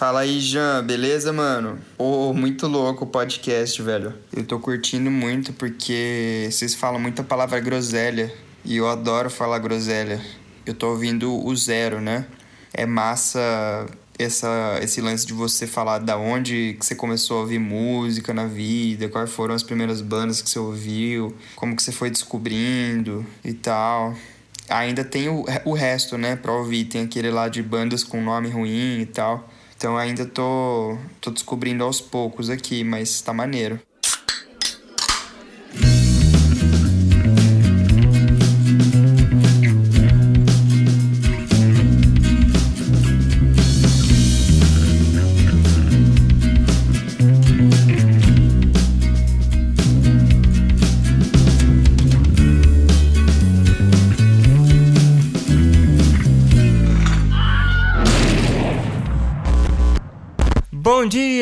Fala aí, Jean, beleza, mano? Ô, oh, muito louco o podcast, velho. Eu tô curtindo muito porque vocês falam muita palavra groselha e eu adoro falar groselha. Eu tô ouvindo o zero, né? É massa essa, esse lance de você falar da onde que você começou a ouvir música na vida, quais foram as primeiras bandas que você ouviu, como que você foi descobrindo e tal. Ainda tem o, o resto, né, pra ouvir. Tem aquele lá de bandas com nome ruim e tal. Então ainda tô, tô descobrindo aos poucos aqui, mas tá maneiro.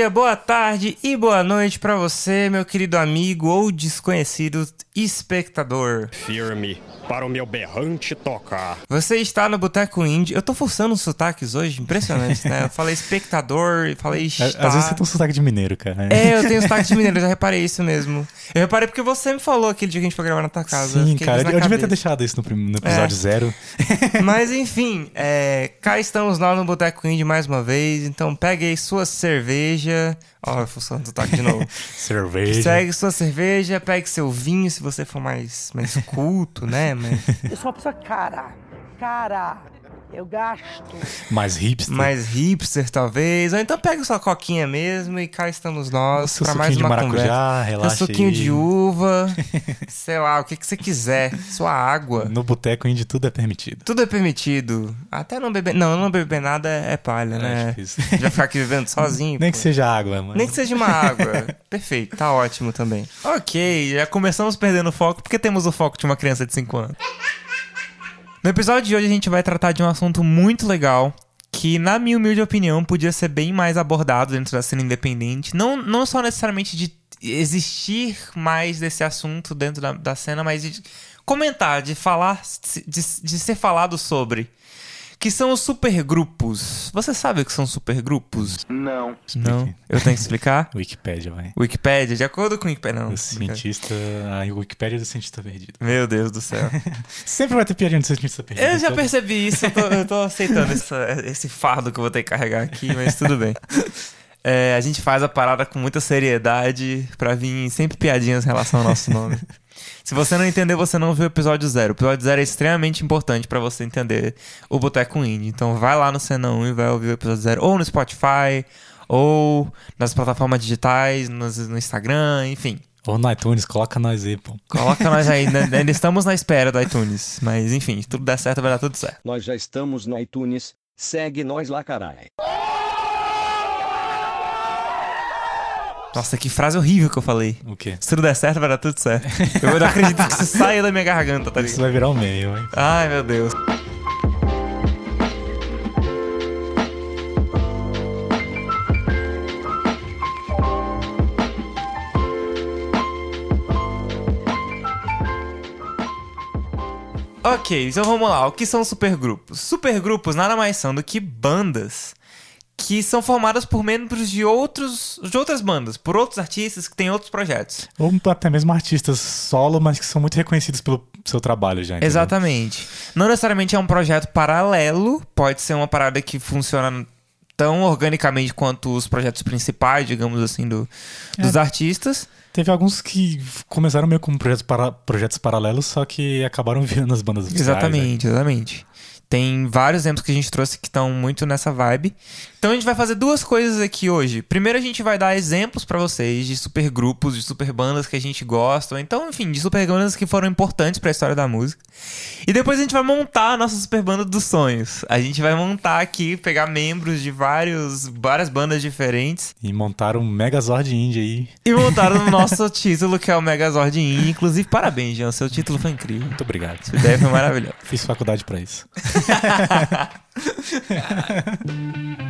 Boa tarde e boa noite para você, meu querido amigo ou desconhecido espectador. Firme para o meu berrante tocar. Você está no Boteco Indie. Eu tô forçando os sotaques hoje, impressionante, né? Eu falei espectador, falei está. Às vezes você tem um sotaque de mineiro, cara. É, eu tenho sotaque de mineiro, eu já reparei isso mesmo. Eu reparei porque você me falou aquele dia que a gente foi gravar na tua casa. Sim, cara, eu cabeça. devia ter deixado isso no, no episódio é. zero. Mas enfim, é, cá estamos lá no Boteco Indie mais uma vez, então pegue aí sua cerveja, Ó, oh, funcionando o sotaque de novo. cerveja. Segue sua cerveja, pegue seu vinho se você for mais, mais culto, né? Mas... Eu sou uma pessoa cara. Cara. Eu gasto. Mais hipster. Mais hipster, talvez. Ou então pega sua coquinha mesmo e cá estamos nós para mais uma maracujá, conversa. Relaxa Seu suquinho aí. de uva, sei lá, o que, que você quiser. Sua água. No boteco indie tudo é permitido. Tudo é permitido. Até não beber... Não, não beber nada é palha, é né? Difícil. Já ficar aqui vivendo sozinho. Nem pô. que seja água, mano. Nem que seja uma água. Perfeito, tá ótimo também. Ok, já começamos perdendo o foco porque temos o foco de uma criança de 5 anos. No episódio de hoje a gente vai tratar de um assunto muito legal que, na minha humilde opinião, podia ser bem mais abordado dentro da cena independente. Não, não só necessariamente de existir mais desse assunto dentro da, da cena, mas de comentar, de falar, de, de ser falado sobre que são os supergrupos. Você sabe o que são supergrupos? Não. Não? Eu tenho que explicar? Wikipédia, vai. Wikipédia, de acordo com o Wikipédia, não. O cientista... A Wikipédia é do cientista perdido. Meu Deus do céu. Sempre vai ter piadinha do cientista perdido. Eu já percebi isso, eu tô, eu tô aceitando essa, esse fardo que eu vou ter que carregar aqui, mas tudo bem. É, a gente faz a parada com muita seriedade pra vir sempre piadinhas em relação ao nosso nome. Se você não entendeu, você não viu o episódio zero. O episódio zero é extremamente importante para você entender o Boteco Indie. Então vai lá no Cena 1 e vai ouvir o episódio zero. Ou no Spotify, ou nas plataformas digitais, no, Instagram, enfim. Ou no iTunes, coloca nós aí, pô. Coloca nós aí, ainda estamos na espera do iTunes. Mas enfim, se tudo der certo, vai dar tudo certo. Nós já estamos no iTunes, segue nós lá, caralho. Nossa, que frase horrível que eu falei. O quê? Se tudo der certo, vai dar tudo certo. Eu não acredito que isso saia da minha garganta, tá ligado? Isso vai virar um meio, hein? Ai, meu Deus. Ok, então vamos lá. O que são supergrupos? Supergrupos nada mais são do que bandas que são formadas por membros de outros de outras bandas, por outros artistas que têm outros projetos. Ou até mesmo artistas solo, mas que são muito reconhecidos pelo seu trabalho já. Entendeu? Exatamente. Não necessariamente é um projeto paralelo, pode ser uma parada que funciona tão organicamente quanto os projetos principais, digamos assim, do, dos é. artistas. Teve alguns que começaram meio como projetos, para, projetos paralelos, só que acabaram virando as bandas oficiais. Exatamente, né? exatamente. Tem vários exemplos que a gente trouxe que estão muito nessa vibe. Então a gente vai fazer duas coisas aqui hoje. Primeiro a gente vai dar exemplos para vocês de supergrupos, de superbandas que a gente gosta, então, enfim, de superbandas que foram importantes para a história da música. E depois a gente vai montar a nossa superbanda dos sonhos. A gente vai montar aqui, pegar membros de vários, várias bandas diferentes e montar um Megazord Indie aí. E montar o nosso título que é o Megazord Indie. Inclusive, parabéns, Jean, seu título foi incrível. Muito obrigado. Sua ideia foi maravilhosa. Fiz faculdade para isso.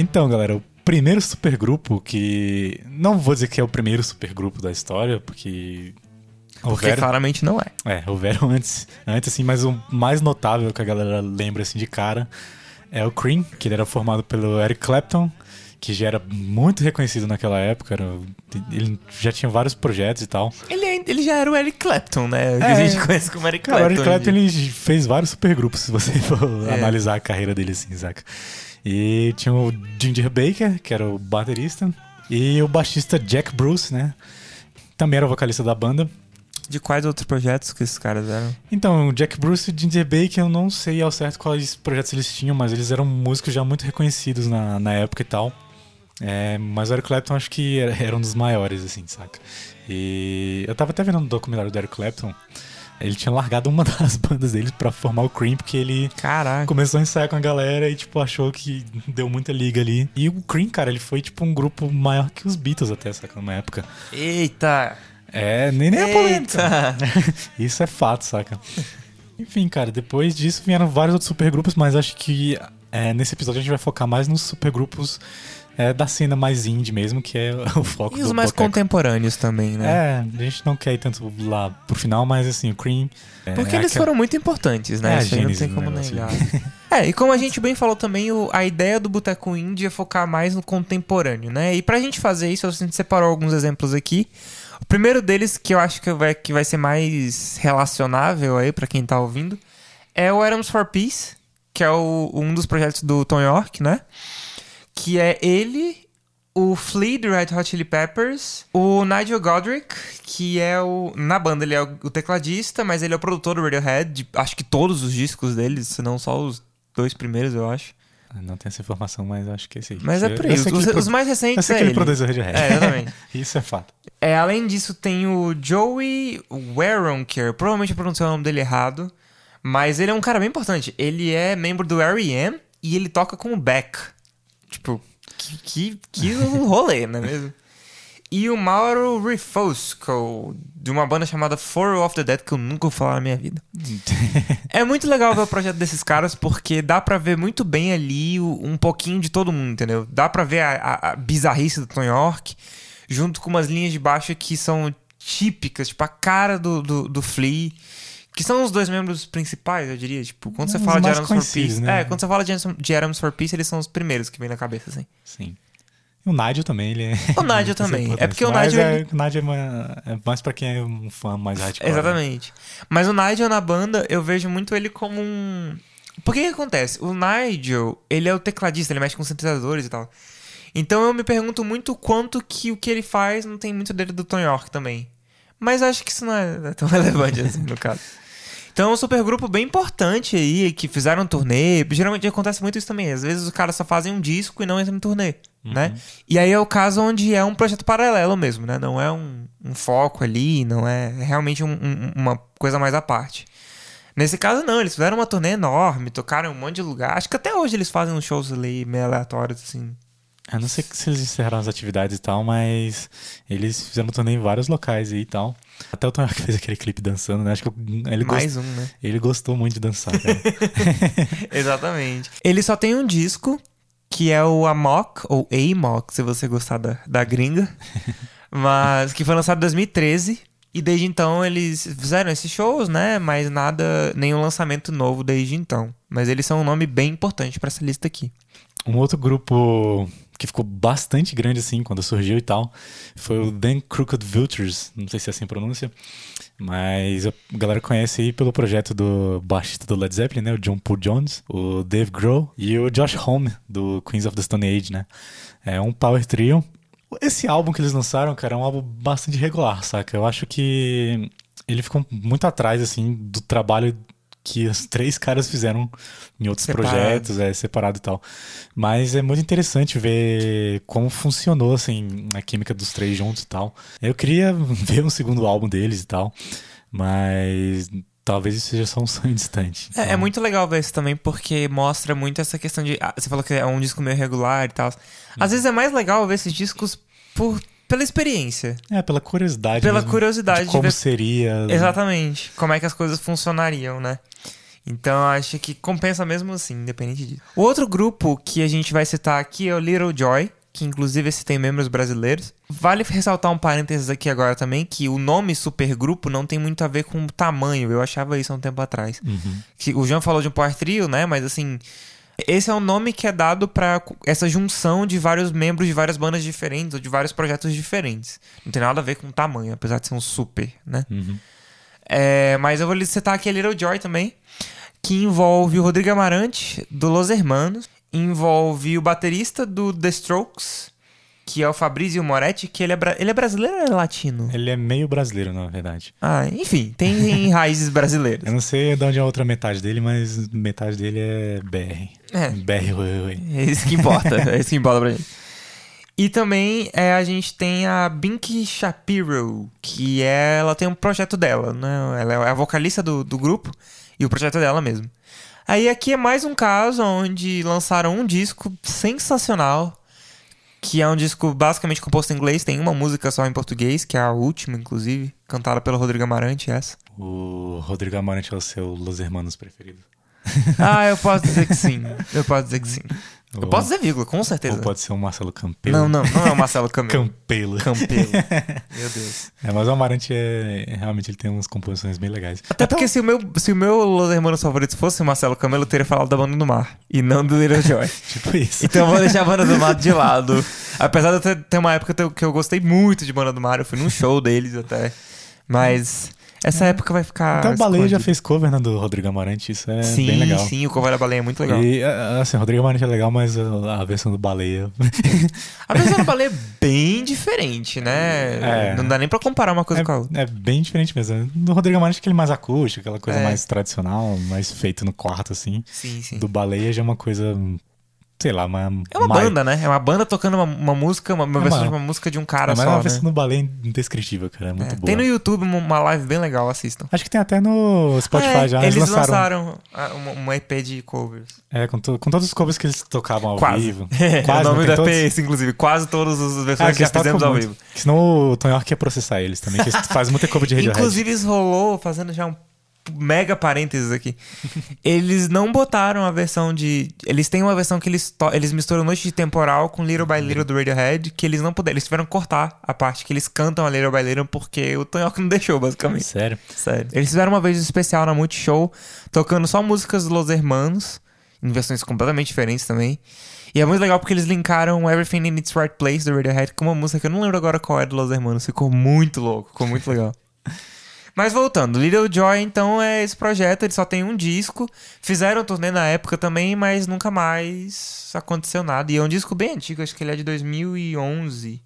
Então, galera, o primeiro supergrupo que. Não vou dizer que é o primeiro supergrupo da história, porque. Porque Vero- claramente não é. É, houveram antes, antes assim, mas o mais notável que a galera lembra assim de cara é o Cream, que ele era formado pelo Eric Clapton, que já era muito reconhecido naquela época, era- ele já tinha vários projetos e tal. Ele, é- ele já era o Eric Clapton, né? Que a É. gente conhece como Eric Cara, o Clapton. Eric Clapton ele fez vários supergrupos, se você for É. analisar a carreira dele assim, saca? E tinha o Ginger Baker, que era o baterista, e o baixista Jack Bruce, né? Também era o vocalista da banda. De quais outros projetos que esses caras eram? Então, o Jack Bruce e o Ginger Baker, eu não sei ao certo quais projetos eles tinham, mas eles eram músicos já muito reconhecidos na, na época e tal. É, mas o Eric Clapton acho que era, era um dos maiores, assim, saca? E eu tava até vendo um documentário do Eric Clapton. Ele tinha largado uma das bandas dele pra formar o Cream, porque ele Caraca. começou a ensaiar com a galera e, tipo, achou que deu muita liga ali. E o Cream, cara, ele foi, tipo, um grupo maior que os Beatles até, saca? Numa época. Eita! É, nem, nem é polêmica. Eita! Isso é fato, saca? Enfim, cara, depois disso vieram vários outros supergrupos, mas acho que é, nesse episódio a gente vai focar mais nos supergrupos é, da cena mais indie mesmo, que é o foco E os mais Boteco. contemporâneos também, né? É, a gente não quer ir tanto lá pro final, mas assim, o Cream... é, Porque é eles aquela- foram muito importantes, É né? a Isso aí não tem como negar. é, e como a gente bem falou também, o- a ideia do Boteco Indie é focar mais no contemporâneo, né? E pra gente fazer isso, a gente separou alguns exemplos aqui. O primeiro deles, que eu acho que vai, que vai ser mais relacionável aí pra quem tá ouvindo, é o Adams for Peace, que é o- um dos projetos do Tom York, né? Que é ele, o Flea do Red Hot Chili Peppers, o Nigel Godrich, que é o. Na banda ele é o, tecladista, mas ele é o produtor do Radiohead, de, acho que todos os discos deles, se não só os dois primeiros, eu acho. Não tenho essa informação, mas acho que é esse aí. Mas é Eu- por eu isso. Os, pro- os mais Eu recentes sei é que ele ele. produz o Radiohead. É, exatamente. Isso é fato. É, além disso, tem o Joey Waronker. Provavelmente eu pronunciei o nome dele errado. Mas ele é um cara bem importante. Ele é membro do R.E.M. e ele toca com o Beck. Tipo, que, que, que rolê, não é mesmo? E o Mauro Rifosco, de uma banda chamada Four of the Dead, que eu nunca vou falar na minha vida. É muito legal ver o projeto desses caras, porque dá pra ver muito bem ali um pouquinho de todo mundo, entendeu? Dá pra ver a, a- a bizarrice do Tom York, junto com umas linhas de baixo que são típicas, tipo a cara do, do, do Flea, que são os dois membros principais, eu diria. Tipo, quando você Os fala de Adams for Peace. né? É, quando você fala de, de Adams for Peace, eles são os primeiros que vem na cabeça, assim. Sim. E o Nigel também, ele é. O Nigel também. É porque o Mas Nigel, é- ele- o Nigel é, mais, é mais pra quem é um fã mais hardcore. né? Exatamente. Mas o Nigel na banda, eu vejo muito ele como um. Por que que acontece? O Nigel, ele é o tecladista, ele mexe com sintetizadores e tal. Então eu me pergunto muito quanto que o que ele faz não tem muito dele do Tom York também. Mas acho que isso não é tão relevante assim, no caso. Então é um supergrupo bem importante aí, que fizeram um turnê. Geralmente acontece muito isso também. Às vezes os caras só fazem um disco e não entram em turnê, né? E aí é o caso onde é um projeto paralelo mesmo, né? Não é um, um foco ali, não é é realmente um- um- uma coisa mais à parte. Nesse caso, não, eles fizeram uma turnê enorme, tocaram em um monte de lugar. Acho que até hoje eles fazem uns shows ali meio aleatórios, assim. Eu não sei se eles encerraram as atividades e tal, mas eles fizeram turnê em vários locais aí e tal. Até o Tom York fez aquele clipe dançando, né? Acho que ele, Mais gost... um, né? ele gostou muito de dançar. Exatamente. Ele só tem um disco, que é o Amok, ou Amok, se você gostar da, da gringa. Mas que foi lançado em 2013. E desde então eles fizeram esses shows, né? Mas nada, nenhum lançamento novo desde então. Mas eles são um nome bem importante pra essa lista aqui. Um outro grupo que ficou bastante grande assim quando surgiu e tal foi o Then Crooked Vultures, não sei se é assim a pronúncia, mas a galera conhece aí pelo projeto do baixista do Led Zeppelin, né, o John Paul Jones, o Dave Grohl e o Josh Homme do Queens of the Stone Age, né? É um power trio. Esse álbum que eles lançaram, cara, é um álbum bastante regular, saca? Eu acho que ele ficou muito atrás assim do trabalho que os três caras fizeram em outros Separados. projetos, é separado e tal. Mas é muito interessante ver como funcionou assim a química dos três juntos e tal. Eu queria ver um segundo álbum deles e tal, mas talvez isso seja só um sonho distante. É, é Então, muito legal ver isso também, porque mostra muito essa questão de. ah, você falou que é um disco meio regular e tal. Às vezes é mais legal ver esses discos por, pela experiência. É, pela curiosidade. Pela mesmo, curiosidade de de como ver- seria. Exatamente. Como é que as coisas funcionariam, né? Então eu acho que compensa mesmo assim, independente disso. O outro grupo que a gente vai citar aqui é o Little Joy, que inclusive esse tem membros brasileiros. Vale ressaltar um parênteses aqui agora também, que o nome supergrupo não tem muito a ver com o tamanho. Eu achava isso há um tempo atrás. Que o João falou de um power trio, né? Mas assim, esse é um nome que é dado pra essa junção de vários membros de várias bandas diferentes ou de vários projetos diferentes. Não tem nada a ver com o tamanho, apesar de ser um super, né? É, mas eu vou citar aqui a Little Joy também, que envolve o Rodrigo Amarante, do Los Hermanos, envolve o baterista do The Strokes, que é o Fabrizio Moretti, que ele é, ele é brasileiro ou é latino? Ele é meio brasileiro, na verdade. Ah, enfim, tem raízes brasileiras. Eu não sei de onde é a outra metade dele, mas metade dele é BR. É. BR, oi. É isso que importa, é isso que importa pra gente. E também é, a gente tem a Binky Shapiro, que é, ela tem um projeto dela, né? Ela é a vocalista do, do grupo e o projeto é dela mesmo. Aí aqui é mais um caso onde lançaram um disco sensacional, que é um disco basicamente composto em inglês, tem uma música só em português, que é a última, inclusive, cantada pelo Rodrigo Amarante, essa. O Rodrigo Amarante é o seu Los Hermanos preferido. Ah, eu posso dizer que sim. Eu posso dizer que sim. Eu Ou- posso dizer vírgula, com certeza. Ou pode ser o Marcelo Campelo. Não, não, não é o Marcelo Camelo. Campelo. Campelo. Meu Deus. É, mas o Amarante é. Realmente ele tem umas composições bem legais. Até porque se o meu, se o meu Los Hermanos favoritos fosse o Marcelo Camelo, eu teria falado da Banda do Mar. E não do Little Joy. Tipo isso. Então eu vou deixar a Banda do Mar de lado. Apesar de eu ter, ter uma época que eu- que eu gostei muito de Banda do Mar, eu fui num show deles até. Mas essa época vai ficar. Até o Baleia já fez cover né, do Rodrigo Amarante, isso é sim, bem legal. sim, o cover da baleia é muito legal. E, a- assim, o Rodrigo Amarante é legal, mas a, versão do Baleia. A versão da baleia é bem diferente, né? É. Não dá nem pra comparar uma coisa com a outra. é, é bem diferente mesmo. Do Rodrigo Amarante, aquele mais acústico, aquela coisa É. mais tradicional, mais feito no quarto, assim. Sim, sim. Do Baleia já é uma coisa, sei lá, uma. É uma mais- banda, né? É uma banda tocando uma, uma música, uma, uma É versão uma- de uma música de um cara É, mas só, é uma né? versão do Baleia indescritível, cara. É muito É, boa. Tem no YouTube uma- live bem legal, assistam. Acho que tem até no Spotify Ah, é, já. Eles, Eles, lançaram. lançaram uma, uma EP de covers. É, com, to- com todos os covers que eles tocavam ao Quase. vivo. o nome do EP é esse, inclusive. Quase todas as versões Ah, que eles fizemos ao muito. vivo. Senão o Tony Hawk ia processar eles também, que eles fazem muita cover de Radiohead. Inclusive, isso rolou, fazendo já um mega parênteses aqui. eles não botaram a versão de. Eles têm uma versão que eles, eles misturam Noite de Temporal com Little by Little do Radiohead, que eles não puderam. Eles tiveram que cortar a parte que eles cantam a Little by Little porque o Tony Hawk não deixou, basicamente. Sério. Sério. Eles fizeram uma vez um especial na Multishow, tocando só músicas dos Los Hermanos, em versões completamente diferentes também. E é muito legal porque eles linkaram Everything in Its Right Place do Radiohead com uma música que eu não lembro agora qual é do Los Hermanos. Ficou muito louco, ficou muito legal. Mas voltando, Little Joy então é esse projeto, ele só tem um disco. Fizeram turnê na época também, mas nunca mais aconteceu nada. E é um disco bem antigo, acho que ele é de 2011.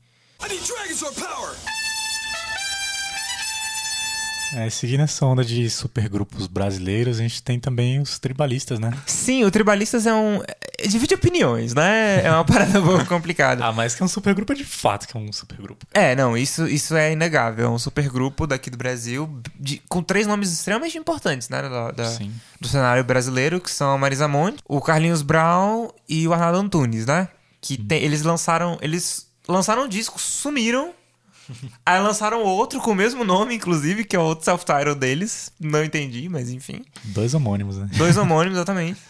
É, seguindo essa onda de supergrupos brasileiros, a gente tem também os tribalistas, né? Sim, o Tribalistas é um. é- Divide opiniões, né? É uma parada um pouco complicada. Ah, mas que é um supergrupo é de fato que é um supergrupo. É, não, isso, isso é inegável. É um supergrupo daqui do Brasil, de- com três nomes extremamente importantes, né? Da, da- Sim. do cenário brasileiro, que são a Marisa Monte, o Carlinhos Brown e o Arnaldo Antunes, né? Que tem- eles lançaram. Eles lançaram um disco, sumiram. Aí lançaram outro com o mesmo nome, inclusive, que é o outro self-title deles. Não entendi, mas enfim. Dois homônimos, né? Dois homônimos, exatamente.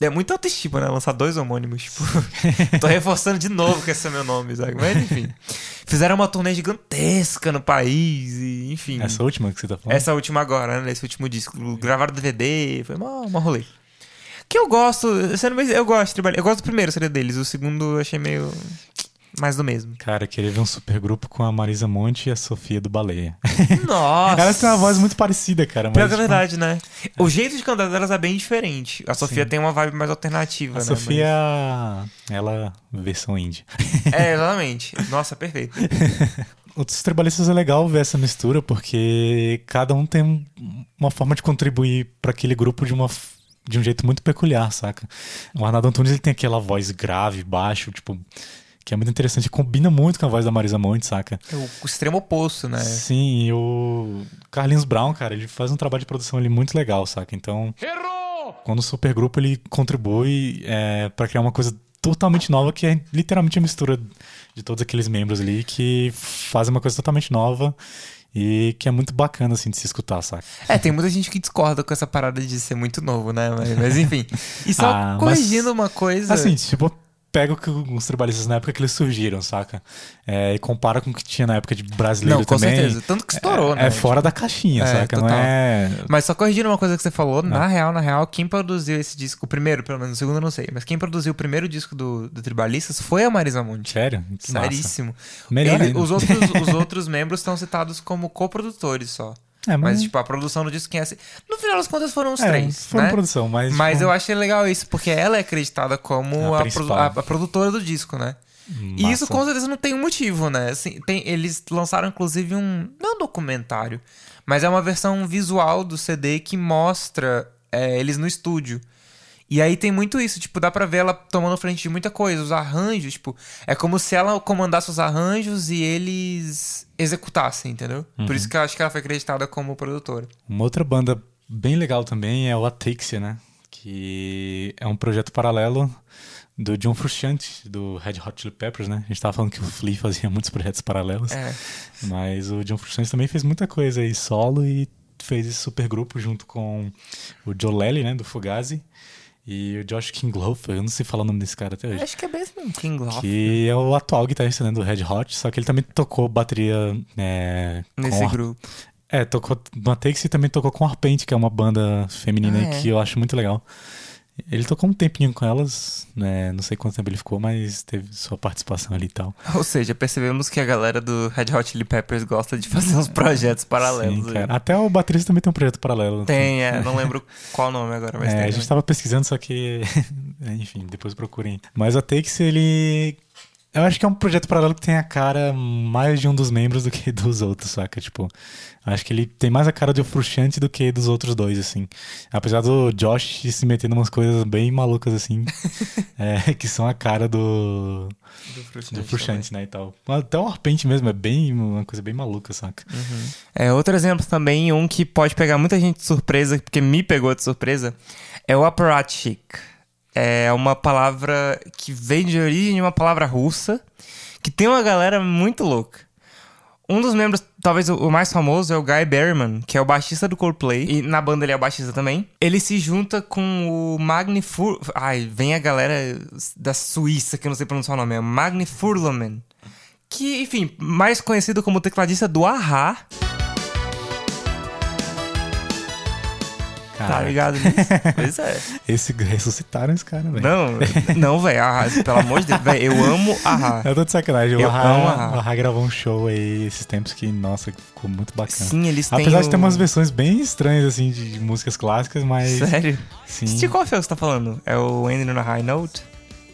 É muito autoestima, né? Lançar dois homônimos. Tipo, tô reforçando de novo que esse é meu nome, sabe? Mas enfim. Fizeram uma turnê gigantesca no país, e enfim. Essa última que você tá falando? Essa última agora, né? Esse último disco. Gravaram DVD, foi uma, uma rolê. Que eu gosto, sendo eu gosto de trabalhar. Eu gosto do primeiro CD deles, o segundo eu achei meio. Mais do mesmo. Cara, eu queria ver um supergrupo com a Marisa Monte e a Sofia do Baleia. Nossa! Elas têm uma voz muito parecida, cara. Mas, Pior que é tipo, verdade, né? O jeito de cantar delas é bem diferente. A Sofia tem uma vibe mais alternativa, A né? Sofia, ela, versão indie. Mas- É, exatamente. Nossa, perfeito. Os tribalistas é legal ver essa mistura, porque cada um tem um- uma forma de contribuir para aquele grupo de uma de um jeito muito peculiar, saca? O Arnaldo Antunes ele tem aquela voz grave, baixo, tipo, que é muito interessante, combina muito com a voz da Marisa Monte, saca? É o, extremo oposto, né? Sim, e o Carlinhos Brown, cara, ele faz um trabalho de produção ali muito legal, saca? Então, quando o supergrupo ele contribui é, para criar uma coisa totalmente nova, que é literalmente a mistura de todos aqueles membros ali que fazem uma coisa totalmente nova e que é muito bacana, assim, de se escutar, saca? É, tem muita gente que discorda com essa parada de ser muito novo, né? Mas, mas enfim. E só Ah, mas- corrigindo uma coisa. Assim, tipo, pega os trabalhistas na época que eles surgiram, saca? É, e compara com o que tinha na época de brasileiro Não, com também. certeza. Tanto que estourou, é, né? É fora da caixinha, É, saca? Não é. Mas só corrigindo uma coisa que você falou, na Ah. real, na real, quem produziu esse disco, o primeiro, pelo menos, o segundo eu não sei, mas quem produziu o primeiro disco do, do Tribalistas foi a Marisa Monte. Sério? Que. Seríssimo. Melhor Ele- os, outros, os outros membros estão citados como coprodutores só. É, Mas, tipo, a produção do disco quem é. No final das contas foram os é, três. Foram né? produção, mas. Mas tipo, eu achei legal isso, porque ela é acreditada como A a, produ- a- a produtora do disco, né? E massa. isso com certeza não tem um motivo, né? Assim, tem, eles lançaram inclusive um. Não um documentário, mas é uma versão visual do CD que mostra é, eles no estúdio. E aí tem muito isso, tipo, dá pra ver ela tomando frente de muita coisa. Os arranjos, tipo, é como se ela comandasse os arranjos e eles executassem, entendeu? Por isso que eu acho que ela foi acreditada como produtora. Uma outra banda bem legal também é o Atixia, né? Que é um projeto paralelo do John Frusciante, do Red Hot Chili Peppers, né? A gente tava falando que o Flea fazia muitos projetos paralelos. É. Mas o John Frusciante também fez muita coisa aí solo e fez esse super grupo junto com o Joe Lely, né? Do Fugazi. E o Josh Kinglofer, eu não sei falar o nome desse cara até hoje. Acho que é mesmo King Love. Que é o atual guitarrista né, do Red Hot, só que ele também tocou bateria né, Nesse grupo. É, tocou no Atex e também tocou com Arpente, que é uma banda feminina Ah, é? que eu acho muito legal. Ele tocou um tempinho com elas, né? Não sei quanto tempo ele ficou, mas teve sua participação ali e tal. Ou seja, percebemos que a galera do Red Hot Chili Peppers gosta de fazer uns projetos paralelos. Sim. Até o baterista também tem um projeto paralelo. Tem, é, não lembro qual nome agora, mas É, tem. a gente tava pesquisando, só que. Enfim, depois procurem. Mas o Takes, ele. Eu acho que é um projeto paralelo que tem a cara mais de um dos membros do que dos outros, saca? Tipo, acho que ele tem mais a cara de Frusciante do que dos outros dois, assim. Apesar do Josh se meter em umas coisas bem malucas, assim, é, que são a cara do, Do do Frusciante, né, e tal. Até o Arpente mesmo, é bem uma coisa bem maluca, saca? É, outro exemplo também, um que pode pegar muita gente de surpresa, porque me pegou de surpresa, é o apparatchik. É uma palavra que vem de origem de uma palavra russa, que tem uma galera muito louca. Um dos membros, talvez o- mais famoso, é o Guy Berryman, que é o baixista do Coldplay. E na banda ele é o baixista também. Ele se junta com o Magni Fur... Ai, vem a galera da Suíça, que eu não sei pronunciar o nome. É Magni Furloman. Que, enfim, mais conhecido como tecladista do Ahá. Tá ligado nisso? pois é. esse, ressuscitaram esse cara, velho. Não, não, velho. Ahá, pelo amor de Deus. Véi, eu amo Ahá. Eu tô de sacanagem. O Eu Ahá, amo Ahá. o gravou um show aí esses tempos que, nossa, ficou muito bacana. Sim, eles têm Apesar de ter o- umas versões bem estranhas, assim, de, de músicas clássicas, mas. Sério? Sim. De qual que você tá falando? É o Ending on a High Note?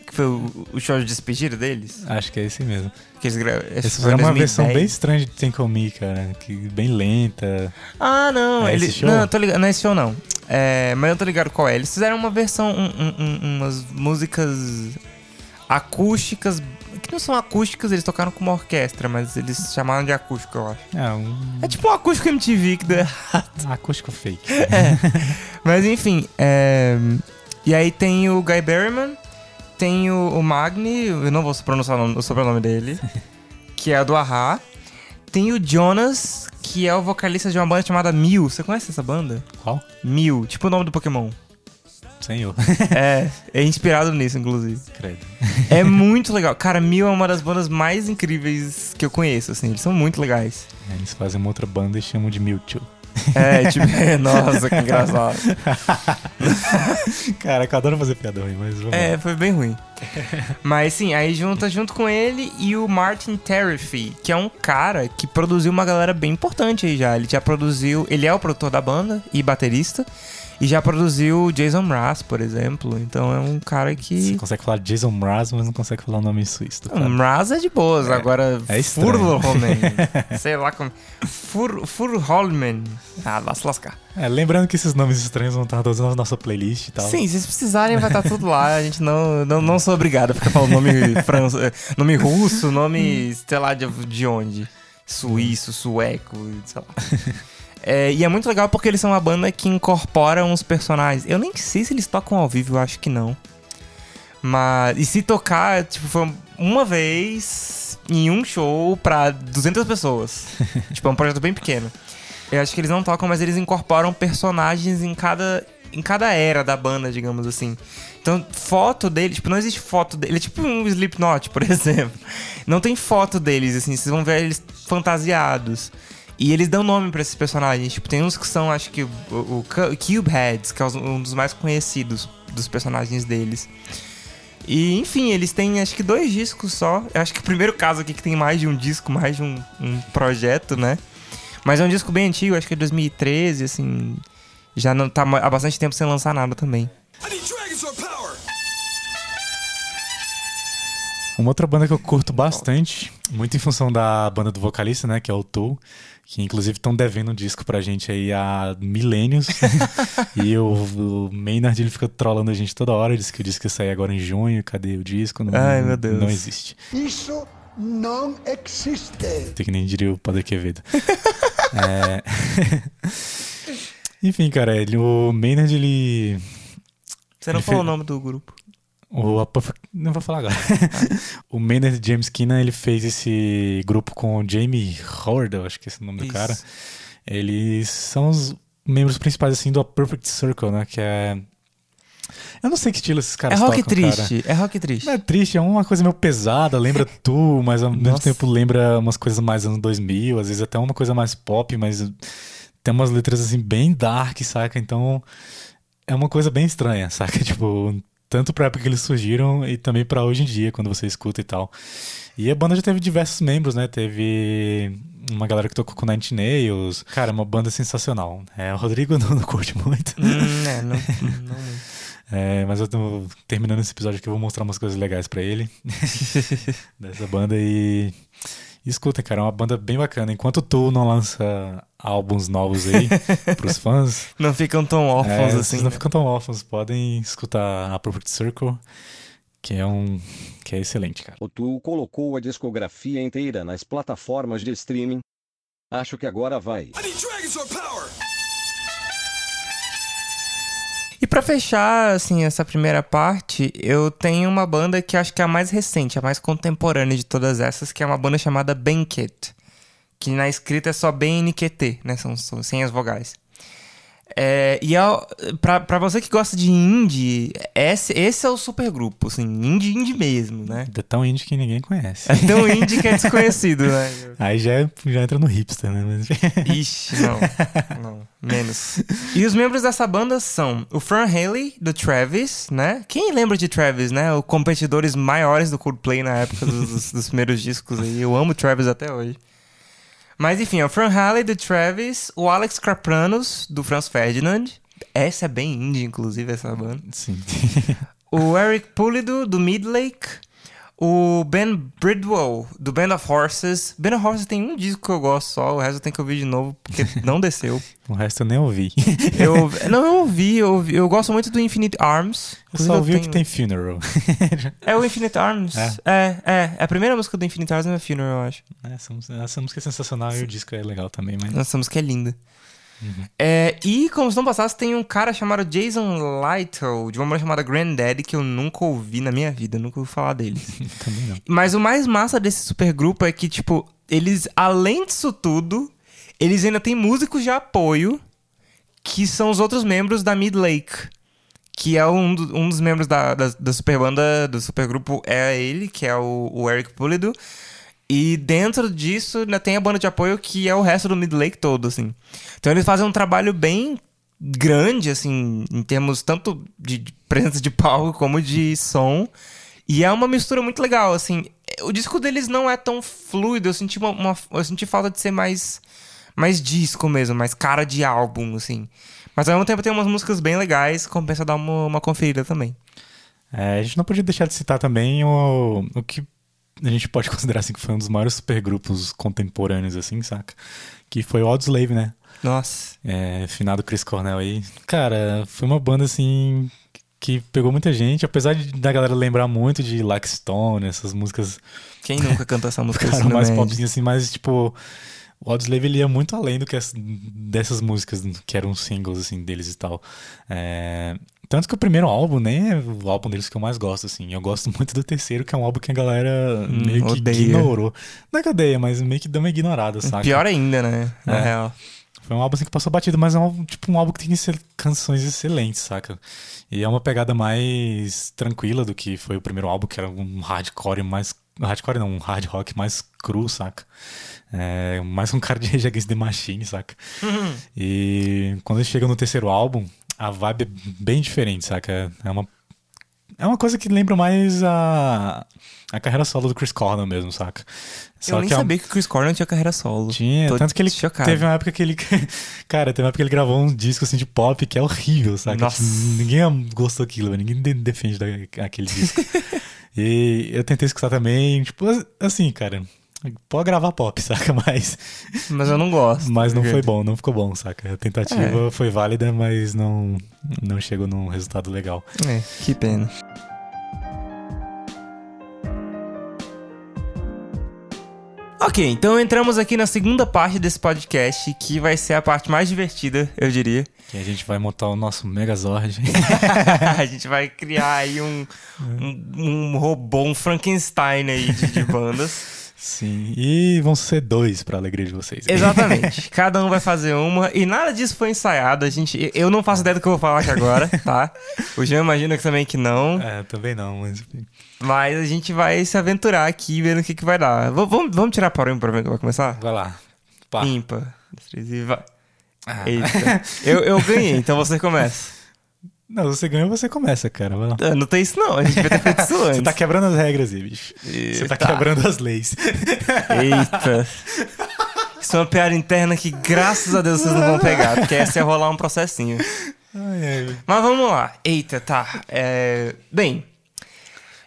Que foi o, o show de despedida deles? Acho que é esse mesmo. Que eles gra... esse Eles foi uma versão 2010. bem estranha de On Me, cara. Que, bem lenta. Ah, não. É ele... Não, tô ligado. Não é esse show, não. É, mas eu tô ligado qual é. Eles fizeram uma versão, um- um- um- umas músicas acústicas. Que não são acústicas, eles tocaram com uma orquestra, mas eles chamaram de acústico, eu acho. É um É tipo um acústico MTV que deu errado. acústico fake. Mas enfim, é... e aí tem o Guy Berryman, tem o, o Magni, eu não vou pronunciar o, nome- o sobrenome dele, que é do Ahá. Tem o Jonas, que é o vocalista de uma banda chamada Mew. Você conhece essa banda? Qual? Mew, tipo o nome do Pokémon. Senhor. É, é inspirado nisso, inclusive. Credo. É muito legal. Cara, Mew é uma das bandas mais incríveis que eu conheço, assim. Eles são muito legais. Eles fazem uma outra banda e chamam de Mewtwo. É, tipo, nossa, que engraçado. Cara, eu adoro fazer piada ruim, mas vamos É, lá. foi bem ruim. Mas sim, aí junta junto com ele e o Martin Terrify, que é um cara que produziu uma galera bem importante aí já. Ele já produziu. Ele é o produtor da banda e baterista. E já produziu Jason Mraz, por exemplo. Então é um cara Você que. consegue falar Jason Mraz, mas não consegue falar o nome suíço Não. Mraz é de boas, agora. é. Furholmen. sei lá como. Fur, Furholmen. Ah, vai se lascar. É, lembrando que esses nomes estranhos vão estar todos na nossa playlist e tal. Sim, se vocês precisarem, vai estar tudo lá. A gente não, não, não sou obrigado a ficar falando nome, frança, nome russo, nome, sei lá, de, de onde. Suíço, sueco, sei lá. É, e é muito legal porque eles são uma banda que incorpora uns personagens. Eu nem sei se eles tocam ao vivo, eu acho que não. Mas. E se tocar, tipo, foi uma vez em um show pra 200 pessoas. tipo, é um projeto bem pequeno. Eu acho que eles não tocam, mas eles incorporam personagens em cada em cada era da banda, digamos assim. Então, foto dele, tipo, não existe foto dele. Ele é tipo um Slipknot, por exemplo. Não tem foto deles, assim, vocês vão ver eles fantasiados. E eles dão nome pra esses personagens. Tipo, tem uns que são, acho que, o, o Cu- Cubeheads, que é um dos mais conhecidos dos personagens deles. E, enfim, eles têm acho que dois discos só. Eu acho que é o primeiro caso aqui que tem mais de um disco, mais de um, um projeto, né? Mas é um disco bem antigo, acho que é 2013, assim. Já não tá há bastante tempo sem lançar nada também. Uma outra banda que eu curto bastante, muito em função da banda do vocalista, né, que é o Tool, que inclusive estão devendo um disco pra gente aí há milênios. e o, o Maynard ele fica trollando a gente toda hora, diz que o disco ia sair agora em junho, cadê o disco? Não, Ai, meu Deus. Não existe. Isso não existe. Tem que nem diria o Padre Quevedo. É. Enfim, cara, ele, o Maynard, ele Você não Ele falou fez- o nome do grupo. O a Perfect- Não vou falar agora. o Maynard James Keenan, ele fez esse grupo com o Jamie Howard, eu acho que esse é o nome do Isso. cara. Eles são os membros principais, assim, do A Perfect Circle, né? Que é... Eu não sei que estilo esses É caras rock tocam, cara. triste, é rock triste. Não é triste, é uma coisa meio pesada, lembra tu, mas ao mesmo tempo lembra umas coisas mais anos 2000, às vezes até uma coisa mais pop, mas tem umas letras assim bem dark, saca? Então é uma coisa bem estranha, saca? Tipo, tanto pra época que eles surgiram e também pra hoje em dia, quando você escuta e tal. E a banda já teve diversos membros, né? Teve uma galera que tocou com Nine Nails. Cara, uma banda sensacional. É, o Rodrigo não, não curte muito. Hum, é, não, não muito. É, mas eu tô terminando esse episódio aqui, eu vou mostrar umas coisas legais pra ele dessa banda e, e escutem, cara, é uma banda bem bacana. Enquanto tu não lança álbuns novos aí pros fãs, Não ficam tão é, órfãos assim. vocês não ficam tão órfãos, podem escutar a Perfect Circle, que é um que é excelente, cara. O Tu colocou a discografia inteira nas plataformas de streaming. Acho que agora vai. E pra fechar, assim, essa primeira parte, eu tenho uma banda que acho que é a mais recente, a mais contemporânea de todas essas, que é uma banda chamada Banquet. Que na escrita é só BNQT, né? São, são sem as vogais. É, e é, pra, pra você que gosta de indie, esse, esse é o supergrupo, assim, indie, indie mesmo, né? É tão indie que ninguém conhece. É tão indie que é desconhecido, né? Aí já, já entra no hipster, né? Mas- Ixi, não. Não, menos. E os membros dessa banda são o Fran Haley, do Travis, né? Quem lembra de Travis, né? Os competidores maiores do Coldplay na época dos, dos- dos primeiros discos aí. Eu amo Travis até hoje. Mas enfim, o Fran Haley, do Travis, o Alex Krapranos, do Franz Ferdinand. Essa é bem indie, inclusive, essa banda. Sim. O Eric Pulido, do Midlake. O Ben Bridwell, do Band of Horses. Band of Horses tem um disco que eu gosto só, o resto eu tenho que ouvir de novo, porque não desceu. o resto eu nem ouvi. Eu, não, eu ouvi, eu ouvi. Eu gosto muito do Infinite Arms. Eu só ouvi que tenho- tem Funeral. É o Infinite Arms? É. É, é. A primeira música do Infinite Arms é Funeral, eu acho. essa, música- essa música é sensacional e o disco é legal também, mas... Essa música é linda. É, e, como se não passasse, tem um cara chamado Jason Lytle, de uma banda chamada Granddaddy, que eu nunca ouvi na minha vida, nunca ouvi falar deles. também não. Mas o mais massa desse supergrupo é que, tipo, eles, além disso tudo, eles ainda têm músicos de apoio, que são os outros membros da Midlake. Que é um, do- um dos membros da, da, da superbanda, do supergrupo, é ele, que é o, o Eric Pulido. E dentro disso ainda tem a banda de apoio que é o resto do Midlake todo, assim. Então eles fazem um trabalho bem grande, assim, em termos tanto de presença de palco como de som. E é uma mistura muito legal, assim. O disco deles não é tão fluido, eu senti, uma, uma- eu senti falta de ser mais, mais disco mesmo, mais cara de álbum, assim. Mas ao mesmo tempo tem umas músicas bem legais, compensa dar uma, uma conferida também. É, a gente não podia deixar de citar também o, o que a gente pode considerar assim, que foi um dos maiores supergrupos contemporâneos, assim, saca? Que foi o Audioslave, né? Nossa. É, finado Chris Cornell aí. Cara, foi uma banda assim que pegou muita gente, apesar de, da galera lembrar muito de Like Stone, essas músicas Quem nunca cantou essa música? cara, assim mais médio? popzinho assim, mas tipo, o Audioslave ele ia muito além do que as- dessas músicas que eram singles assim deles e tal. É, tanto que o primeiro álbum nem é o álbum deles que eu mais gosto assim. Eu gosto muito do terceiro, que é um álbum que a galera meio que Hum, odeia. ignorou. Não é que odeia, mas meio que deu uma ignorada, saca? Pior ainda, né? Na É. real. Foi um álbum assim que passou batido, mas é um, tipo um álbum que tem canções excelentes, saca? E é uma pegada mais tranquila do que foi o primeiro álbum, que era um hardcore mais. Hardcore não, um hard rock mais cru, saca? É, mais um cara de Rage Against the Machine, saca? E quando ele chega no terceiro álbum, a vibe é bem diferente, saca? É uma é uma coisa que lembra mais a, a carreira solo do Chris Cornell mesmo, saca? eu nem que é sabia que o Chris Cornell tinha carreira solo. tinha, Tô tanto que ele chocado. teve uma época que ele. Cara, teve uma época que ele gravou um disco assim de pop que é horrível, sabe? Nossa. ninguém gostou daquilo, ninguém de- defende da- aquele disco. e eu tentei escutar também, tipo, assim, cara. Pode gravar pop, saca? Mas, Mas eu não gosto. mas não foi bom, não ficou bom, saca? A tentativa foi válida, mas não, não chegou num resultado legal. É, que pena. Ok, então entramos aqui na segunda parte desse podcast, que vai ser a parte mais divertida, eu diria. Que a gente vai montar o nosso Megazord. a gente vai criar aí um, um, um robô, um Frankenstein aí de, de bandas. Sim, e vão ser dois pra alegria de vocês. Exatamente. Cada um vai fazer uma e nada disso foi ensaiado. A gente, eu não faço ideia do que eu vou falar aqui agora, tá? O Jean imagina que também que não. É, também não, mas. Mas a gente vai se aventurar aqui vendo o que, que vai dar. V- vamos, vamos tirar para o ímpar pra ver que vai começar? Vai lá. Pá. Ímpar. E vai. Ah. Eita. eu, eu ganhei, então você começa. Não, você ganhou, você começa, cara. Vai lá. Ah, Não tem isso não, a gente vai ter feito isso antes. Você tá quebrando as regras aí, bicho. Você tá quebrando as leis. Eita. Isso é uma piada interna que graças a Deus vocês não vão pegar, porque essa ia rolar um processinho. Ai, ai. Mas vamos lá. Eita, tá. É... Bem,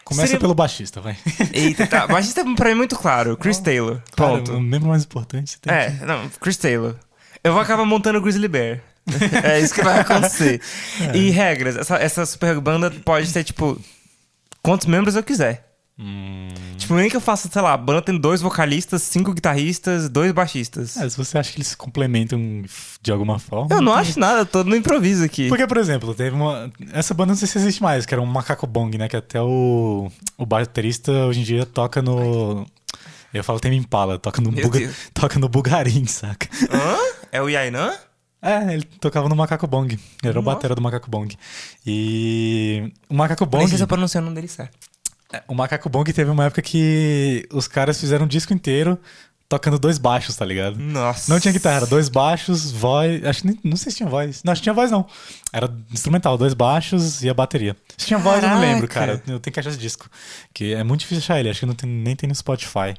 Começa Seria- pelo baixista, vai. eita, tá. Baixista pra mim é muito claro. Chris Taylor. Pronto. Cara, o membro mais importante você tem É, não, Chris Taylor. Eu vou acabar montando o Grizzly Bear. É isso que vai acontecer. E regras, essa, essa super banda pode ter, tipo, quantos membros eu quiser. Hum. Tipo, nem que eu faça, sei lá, a banda tem dois vocalistas, cinco guitarristas, dois baixistas. É, se você acha que eles se complementam de alguma forma. eu não tem- acho nada, eu tô no improviso aqui. Porque, por exemplo, teve uma. Essa banda não sei se existe mais, que era um Macaco Bong, né? Que até o. O baterista hoje em dia toca no. Eu falo Tame Impala, toca no, Meu Buga... Deus. toca no Bugarim, saca? Hã? É o Yainan? É, ele tocava no Macaco Bong. Ele era o Nossa. batera do Macaco Bong. E. O Macaco Nem Bong. sei se eu pronunciei o nome dele certo. O Macaco Bong teve uma época que os caras fizeram um disco inteiro tocando dois baixos, tá ligado? Nossa. Não tinha guitarra, dois baixos, voz. Acho que nem, não sei se tinha voz. Não, acho que tinha voz não. Era instrumental, dois baixos e a bateria. Se tinha voz, eu não lembro, Caraca. cara. Eu tenho que achar esse disco. Que é muito difícil achar ele, acho que não tem- nem tem no Spotify.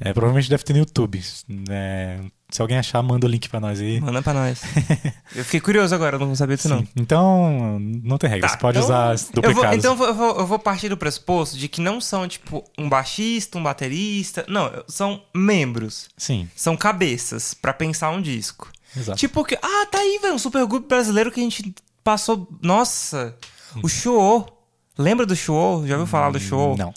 É, provavelmente deve ter no YouTube. É, se alguém achar, manda o link pra nós aí. Manda pra nós. eu fiquei curioso agora, eu não sabia disso não. Sim. Então, não tem regra. Tá, Você pode então- usar Eu vou, duplicados. então eu vou, eu vou- partir do pressuposto de que não são, tipo, um baixista, um baterista. Não, são membros. Sim, São cabeças pra pensar um disco. exato. Tipo que. Ah, tá aí, velho. Um supergrupo brasileiro que a gente passou. Nossa! O Show. Lembra do Show? Já ouviu falar do Show? Não.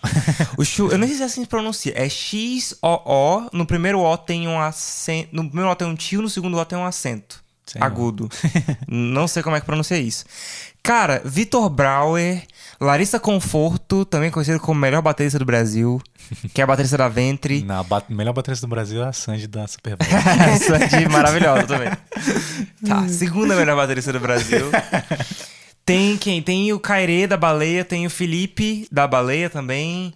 O Show, eu nem sei se assim se pronuncia. É X-O-O. No primeiro O tem um acento. No primeiro O tem um tio, no segundo O tem um acento. Agudo. não sei como é que pronuncia isso. Cara, Vitor Brauer, Larissa Conforto, também conhecido como melhor baterista do Brasil, que é a baterista da Ventre. Na ba- melhor baterista do Brasil é a Sandy da Super Bowl. Sandy maravilhosa também. Tá, segunda melhor baterista do Brasil. Tem quem? Tem o Cairê da Baleia, tem o Felipe da Baleia também.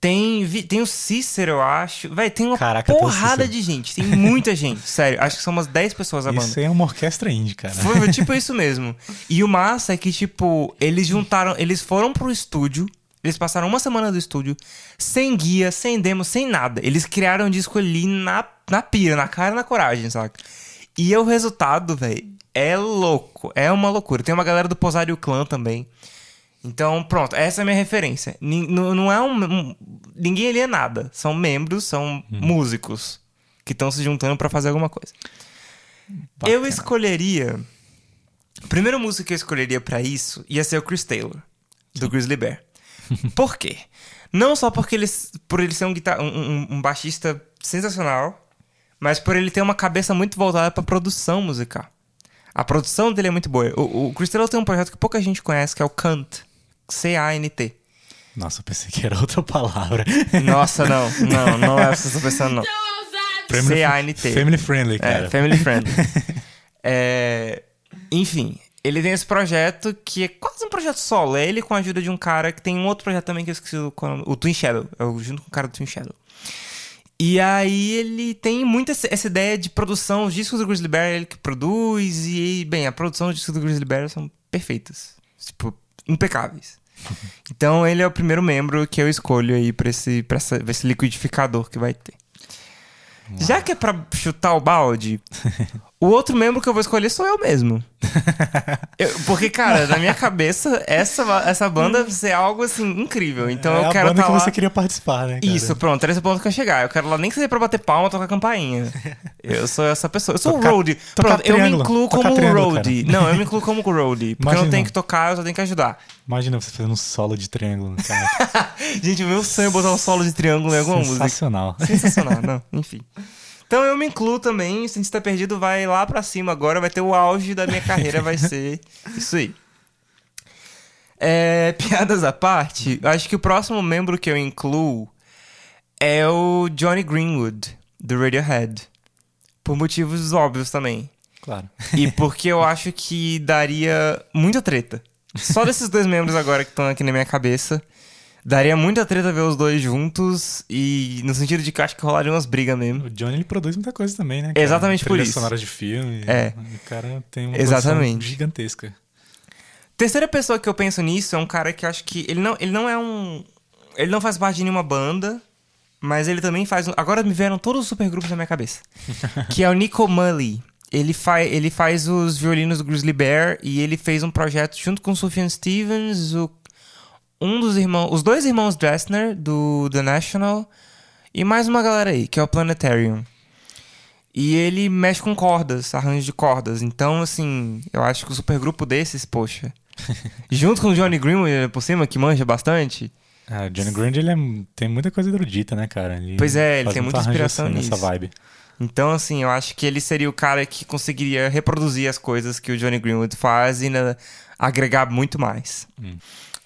Tem, tem o Cícero, eu acho. Véi, tem uma Caraca, porrada de gente. Tem muita gente. Sério, acho que são umas 10 pessoas a banda. Isso é uma orquestra indie, cara. Foi, tipo isso mesmo. E o massa é que, tipo, eles juntaram. Eles foram pro estúdio. Eles passaram uma semana do estúdio sem guia, sem demo, sem nada. Eles criaram um disco ali na, na pira, na cara e na coragem, saca? E o resultado, velho, é louco. É uma loucura. Tem uma galera do Posário Clã também. Então, pronto, essa é a minha referência. Nin- Não, é um, um- Ninguém ali é nada. São membros, são músicos que estão se juntando pra fazer alguma coisa. Eu escolheria. O primeiro músico que eu escolheria pra isso ia ser o Chris Taylor, do Grizzly Bear. Por quê? Não só porque ele, por ele ser um, guitar, um, um- baixista sensacional, mas por ele ter uma cabeça muito voltada pra produção musical. A produção dele é muito boa. O, o Chris Taylor tem um projeto que pouca gente conhece, que é o Cant. C-A-N-T. Nossa, eu pensei que era outra palavra. Nossa, não. Não, não é o que você tá pensando, não. Family- C-A-N-T. Family friendly, cara. É, family friendly. É, Enfim, ele tem esse projeto que é quase um projeto solo. É ele com a ajuda de um cara que tem um outro projeto também que eu esqueci o, é o nome. o Twin Shadow. É o junto com o cara do Twin Shadow. E aí ele tem muito essa, ideia de produção. Os discos do Grizzly Bear ele que produz. E, bem, a produção dos discos do Grizzly Bear são perfeitas. Tipo, impecáveis. Então ele é o primeiro membro que eu escolho aí pra esse, pra essa- esse liquidificador que vai ter. Já que é pra chutar o balde, o outro membro que eu vou escolher sou eu mesmo. Eu- porque, cara, na minha cabeça, essa, essa banda vai ser algo assim incrível. Então é eu a quero banda tá que lá... você queria participar, né? cara? Isso, pronto, era esse ponto que eu chegar. Eu quero lá nem que seja pra bater palma, tocar campainha. Eu sou essa pessoa. Eu sou Tocar- o roadie. Pronto, eu me incluo como roadie. Não, eu me incluo como roadie. Porque eu não Imagina. tenho que tocar, eu só tenho que ajudar. Imagina você fazendo um solo de triângulo, cara. Gente, o meu sonho é botar um solo de triângulo em alguma música. Sensacional. Sensacional, não, enfim. Então eu me incluo também, se a gente tá perdido, vai lá pra cima agora, vai ter o auge da minha carreira, vai ser isso aí. É, piadas à parte, acho que o próximo membro que eu incluo é o Johnny Greenwood, do Radiohead. Por motivos óbvios também. Claro. E porque eu acho que daria muita treta. Só desses dois membros agora que estão aqui na minha cabeça. Daria muita treta ver os dois juntos. E no sentido de que eu acho que rolaria umas brigas mesmo. O Johnny ele produz muita coisa também, né? cara? Exatamente por isso. sonoras de filme. É. O cara tem uma Exatamente. gigantesca. Terceira pessoa que eu penso nisso é um cara que acho que. Ele não, ele não é um. Ele não faz parte de nenhuma banda. Mas ele também faz. um- Agora me vieram todos os supergrupos na minha cabeça. que é o Nico Mully. Ele, fa ele faz os violinos do Grizzly Bear e ele fez um projeto junto com o Sufjan Stevens, o, um dos irmãos. Os dois irmãos Dressner, do The National, e mais uma galera aí, que é o Planetarium. E ele mexe com cordas, arranjo de cordas. Então, assim, eu acho que o supergrupo desses, poxa. junto com o Johnny Greenwood por cima, que manja bastante. Ah, o Johnny Grande ele é- tem muita coisa erudita, né, cara? Ele Pois é, ele tem muita inspiração assim, nisso. nessa vibe. Então, assim, eu acho que ele seria o cara que conseguiria reproduzir as coisas que o Johnny Greenwood faz e né, agregar muito mais.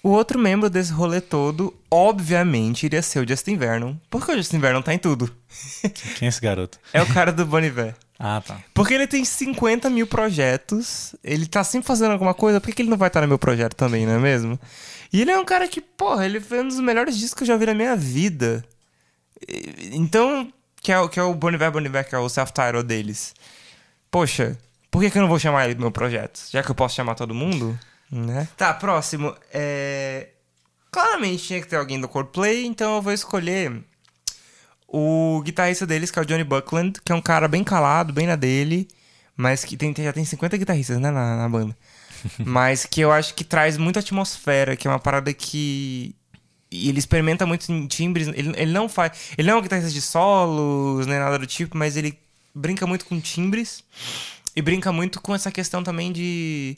O outro membro desse rolê todo, obviamente, iria ser o Justin Vernon. Porque o Justin Vernon tá em tudo. Quem é esse garoto? É o cara do Bon Iver. Ah, tá. Porque ele tem 50 mil projetos, ele tá sempre fazendo alguma coisa, por que que ele não vai estar no meu projeto também, não é mesmo? E ele é um cara que, porra, ele foi um dos melhores discos que eu já vi na minha vida. Então, que é, o- que é o Bon Iver, Bon Iver, que é o self-title deles. Poxa, por que, que eu não vou chamar ele do meu projeto? Já que eu posso chamar todo mundo, né? Tá, próximo. É... Claramente tinha que ter alguém do Coldplay, então eu vou escolher o guitarrista deles, que é o Johnny Buckland, que é um cara bem calado, bem na dele, mas que tem, já tem 50 guitarristas, né, na, na banda. mas que eu acho que traz muita atmosfera, que é uma parada que. E ele experimenta muito em timbres. Ele, ele não faz. Ele não é um guitarrista de solos, nem nada do tipo, mas ele brinca muito com timbres. E brinca muito com essa questão também de.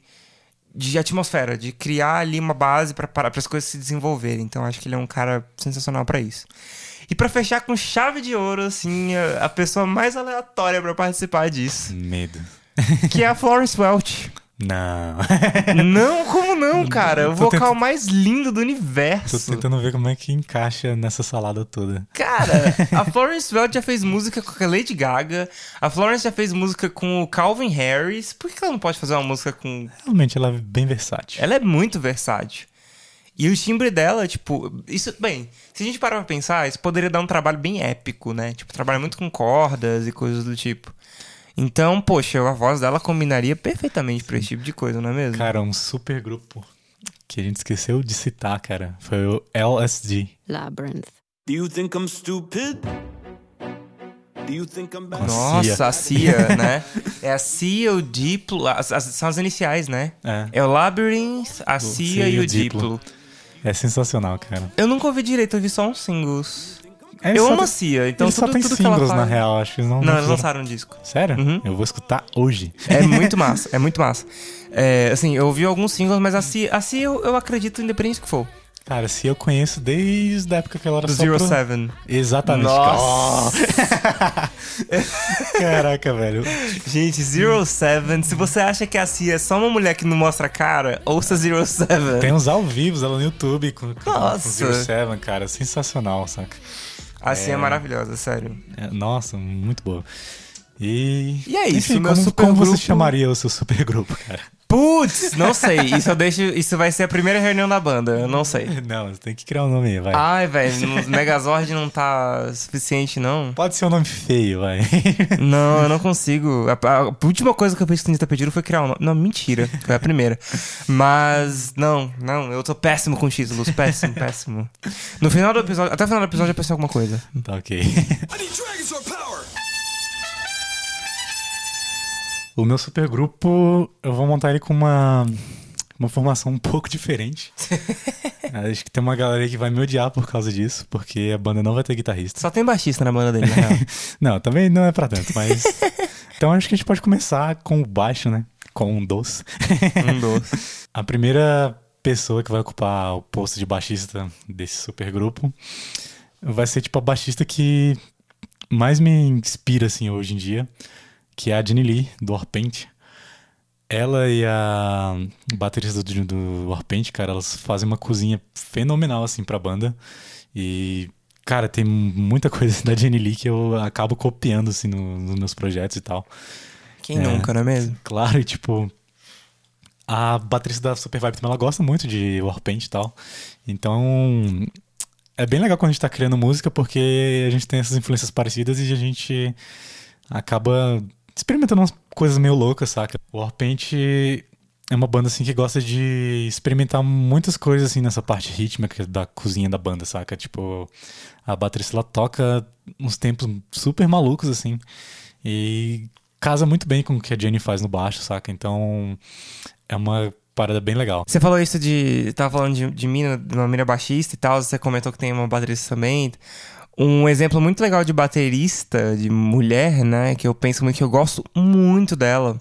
De atmosfera, de criar ali uma base para as coisas se desenvolverem. Então acho que ele é um cara sensacional para isso. E pra fechar com chave de ouro, assim, a, a pessoa mais aleatória pra participar disso, Medo. que é a Florence Welch. Não. não, como não, cara? O Tô vocal tentando- mais lindo do Tô universo. tentando ver como é que encaixa nessa salada toda. Cara, a Florence Welch já fez música com a Lady Gaga, a Florence já fez música com o Calvin Harris. Por que ela não pode fazer uma música com. Realmente, ela é bem versátil. Ela é muito versátil. E o timbre dela, tipo, isso, bem, se a gente parar pra pensar, isso poderia dar um trabalho bem épico, né? Tipo, trabalha muito com cordas e coisas do tipo. Então, poxa, a voz dela combinaria perfeitamente pra esse tipo de coisa, não é mesmo? Cara, um super grupo que a gente esqueceu de citar, cara, foi o LSD. Labyrinth. Do you think I'm stupid? Do you think I'm bad? Nossa, a CIA, né? É a CIA, o Diplo, as, as- são as iniciais, né? É. É o Labyrinth, a CIA e o Diplo. É sensacional, cara. Eu nunca ouvi direito, eu vi só uns singles. É, eu amo a CIA, então Ele tudo, só tem tudo singles, na real, acho eles não... Não, eles lançaram um disco. Sério? Uhum. Eu vou escutar hoje. É muito massa, é muito massa. É, assim, eu ouvi alguns singles, mas a CIA, a CIA eu, eu acredito independente do que for. Cara, se eu conheço desde a época que ela era Do só Zero pro- Seven. Exatamente. Nossa! Caraca, velho. Gente, Zero Seven, se você acha que a CIA é só uma mulher que não mostra cara, ouça Zero Seven. Tem uns ao vivos ela no YouTube com, com, com Nossa. Zero Seven, cara. Sensacional, saca? A CIA é maravilhosa, sério. É, nossa, muito boa. E. E é isso, Enfim, meu como, supergrupo- como você chamaria o seu supergrupo, cara? Putz, não sei. Isso eu deixo. Isso vai ser a primeira reunião da banda. Eu não sei. Não, você tem que criar um nome aí, vai. Ai, velho, Megazord não tá suficiente, não. Pode ser um nome feio, vai. Não, eu não consigo. A, a última coisa que eu fiz que o Nita pediram foi criar um nome. Não, mentira. Foi a primeira. Mas, não, não, eu tô péssimo com títulos. Péssimo, péssimo. No final do episódio, até o final do episódio eu pensei em alguma coisa. tá ok. I need dragons or O meu supergrupo, eu vou montar ele com uma, uma formação um pouco diferente. Acho que tem uma galera que vai me odiar por causa disso, porque a banda não vai ter guitarrista. Só tem baixista na banda dele, na real. Não, também não é pra tanto, mas. então acho que a gente pode começar com o baixo, né? Com um doce. Um doce. A primeira pessoa que vai ocupar o posto de baixista desse supergrupo vai ser tipo a baixista que mais me inspira assim hoje em dia, que é a Jenny Lee do Warpaint. Ela e a baterista do, do Warpaint, cara, elas fazem uma cozinha fenomenal assim pra banda. E cara, tem muita coisa da Jenny Lee que eu acabo copiando assim no- nos meus projetos e tal. Quem É. nunca, não é mesmo? Claro, e tipo. A baterista da Super Vibe também ela gosta muito de Warpaint e tal. Então. É bem legal quando a gente tá criando música, porque a gente tem essas influências parecidas e a gente acaba experimentando umas coisas meio loucas, saca? O Warpaint é uma banda assim que gosta de experimentar muitas coisas assim nessa parte rítmica da cozinha da banda, saca? Tipo, a baterista ela toca uns tempos super malucos assim. E casa muito bem com o que a Jenny faz no baixo, saca? Então é uma parada bem legal. Você falou isso de. Tava falando de, de mina, de uma mina baixista e tal. Você comentou que tem uma baterista também. Um exemplo muito legal de baterista, de mulher, né? Que eu penso muito, que eu gosto muito dela.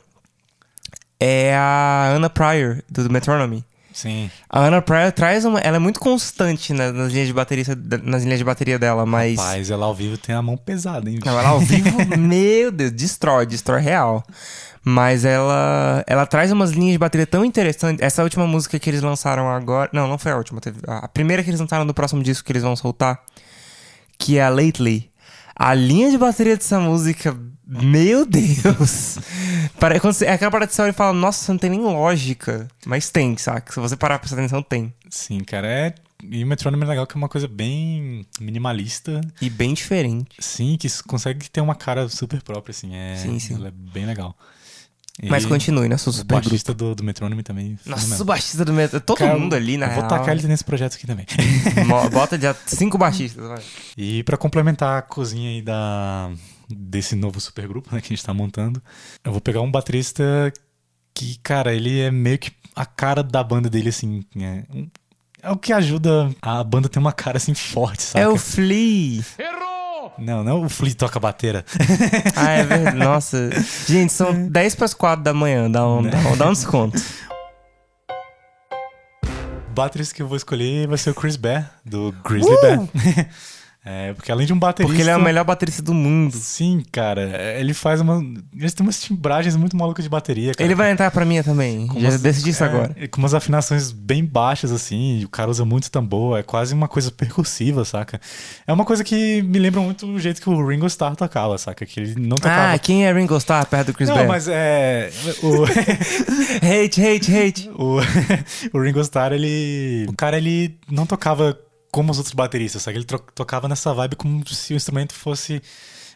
É a Anna Pryor, do Metronomy. Sim. A Anna Pryor traz uma. Ela é muito constante na- nas linhas de bateria, nas linhas de bateria dela, mas. Rapaz, ela ao vivo tem a mão pesada, hein? bicho? Não, ela ao vivo, meu Deus, destrói, destrói real. Mas ela ela traz umas linhas de bateria tão interessantes. Essa última música que eles lançaram agora. Não, não foi a última. Teve, a primeira que eles lançaram do próximo disco que eles vão soltar. Que é a Lately. A linha de bateria dessa música. Meu Deus! Pare- quando você- É aquela parada que você olha e fala, nossa, não tem nem lógica. Mas tem, saca? Se você parar pra prestar atenção, tem. Sim, cara, é. E o Metronome é legal que é uma coisa bem minimalista. E bem diferente. Sim, que consegue ter uma cara super própria, assim. É, Sim, sim. Ela é bem legal. E Mas continue, né? O super grupo. baixista do, do Metronome também. Nossa, o baixista do metrô. Todo Cara, mundo ali, na eu Vou real. tacar ele nesse projeto aqui também. Bota de cinco baixistas, vai. E pra complementar a cozinha aí da, desse novo supergrupo né, que a gente tá montando, eu vou pegar um baterista que, cara, ele é meio que a cara da banda dele, assim. É, um- é o que ajuda a banda a ter uma cara assim forte, sabe? É o Flea. Não, não o Flea toca bateira. Ah, é verdade. Nossa. Gente, são 10 para as 4 da manhã. Dá um, dá um, dá um desconto. O baterista que eu vou escolher vai ser o Chris Bear, do Grizzly Bear. É, porque além de um baterista... Porque ele é o melhor baterista do mundo. Sim, cara. Ele faz uma... Eles têm umas timbragens muito malucas de bateria, cara. Ele vai entrar pra mim também. Com Já umas- decidi isso é, agora. Com umas afinações bem baixas, assim. o cara usa muito tambor. É quase uma coisa percussiva, saca? É uma coisa que me lembra muito o jeito que o Ringo Starr tocava, saca? Que ele não tocava... Ah, quem é Ringo Starr perto do Chris não, Bear? mas é... O... Hate, hate, hate. o, o Ringo Starr, ele. O cara, ele não tocava como os outros bateristas, sabe? Ele tocava nessa vibe como se o instrumento fosse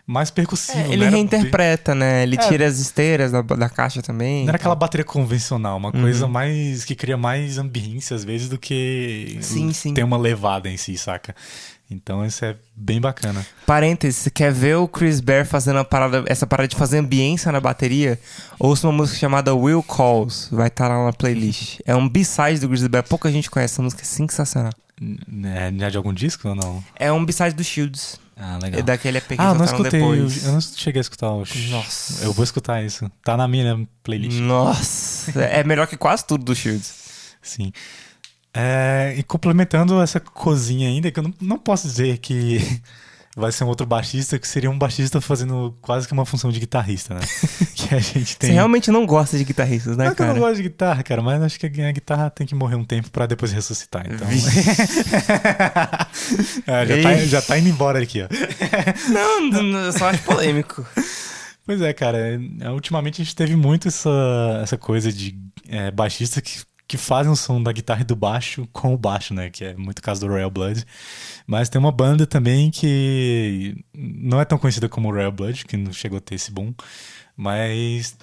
mais percussivo. É, ele era reinterpreta, né? Ele É. tira as esteiras da, da caixa também. Não era aquela bateria convencional, uma Uhum. coisa mais. que cria mais ambiência às vezes do que Sim, sim. ter uma levada em si, saca? Então isso é bem bacana. Parênteses, você quer ver o Chris Bear fazendo parada, essa parada de fazer ambiência na bateria? Ouça uma música chamada Will Calls, vai estar lá na playlist. É um B-side do Grizzly Bear, pouca gente conhece essa música, é sensacional. É, é de algum disco ou não? É um B-side do Shields. Ah, É legal. daquele EP que Ah, não escutei. depois. Eu, eu não cheguei a escutar o. Nossa. Eu vou escutar isso. Tá na minha playlist. Nossa, é melhor que quase tudo do Shields. Sim. É, e complementando essa cozinha ainda, que eu não, não posso dizer que vai ser um outro baixista, que seria um baixista fazendo quase que uma função de guitarrista, né? que a gente tem. Você realmente não gosta de guitarristas, né, Não é que eu cara? não gosto de guitarra, cara, mas acho que a guitarra tem que morrer um tempo pra depois ressuscitar, então. É, já, tá, já tá indo embora aqui, ó. Não, não, eu só acho polêmico. Pois é, cara. é, Ultimamente a gente teve muito essa, essa coisa de é, baixista que, que fazem o som da guitarra e do baixo com o baixo, né? Que é muito o caso do Royal Blood. Mas tem uma banda também que não é tão conhecida como Royal Blood, que não chegou a ter esse boom. Mas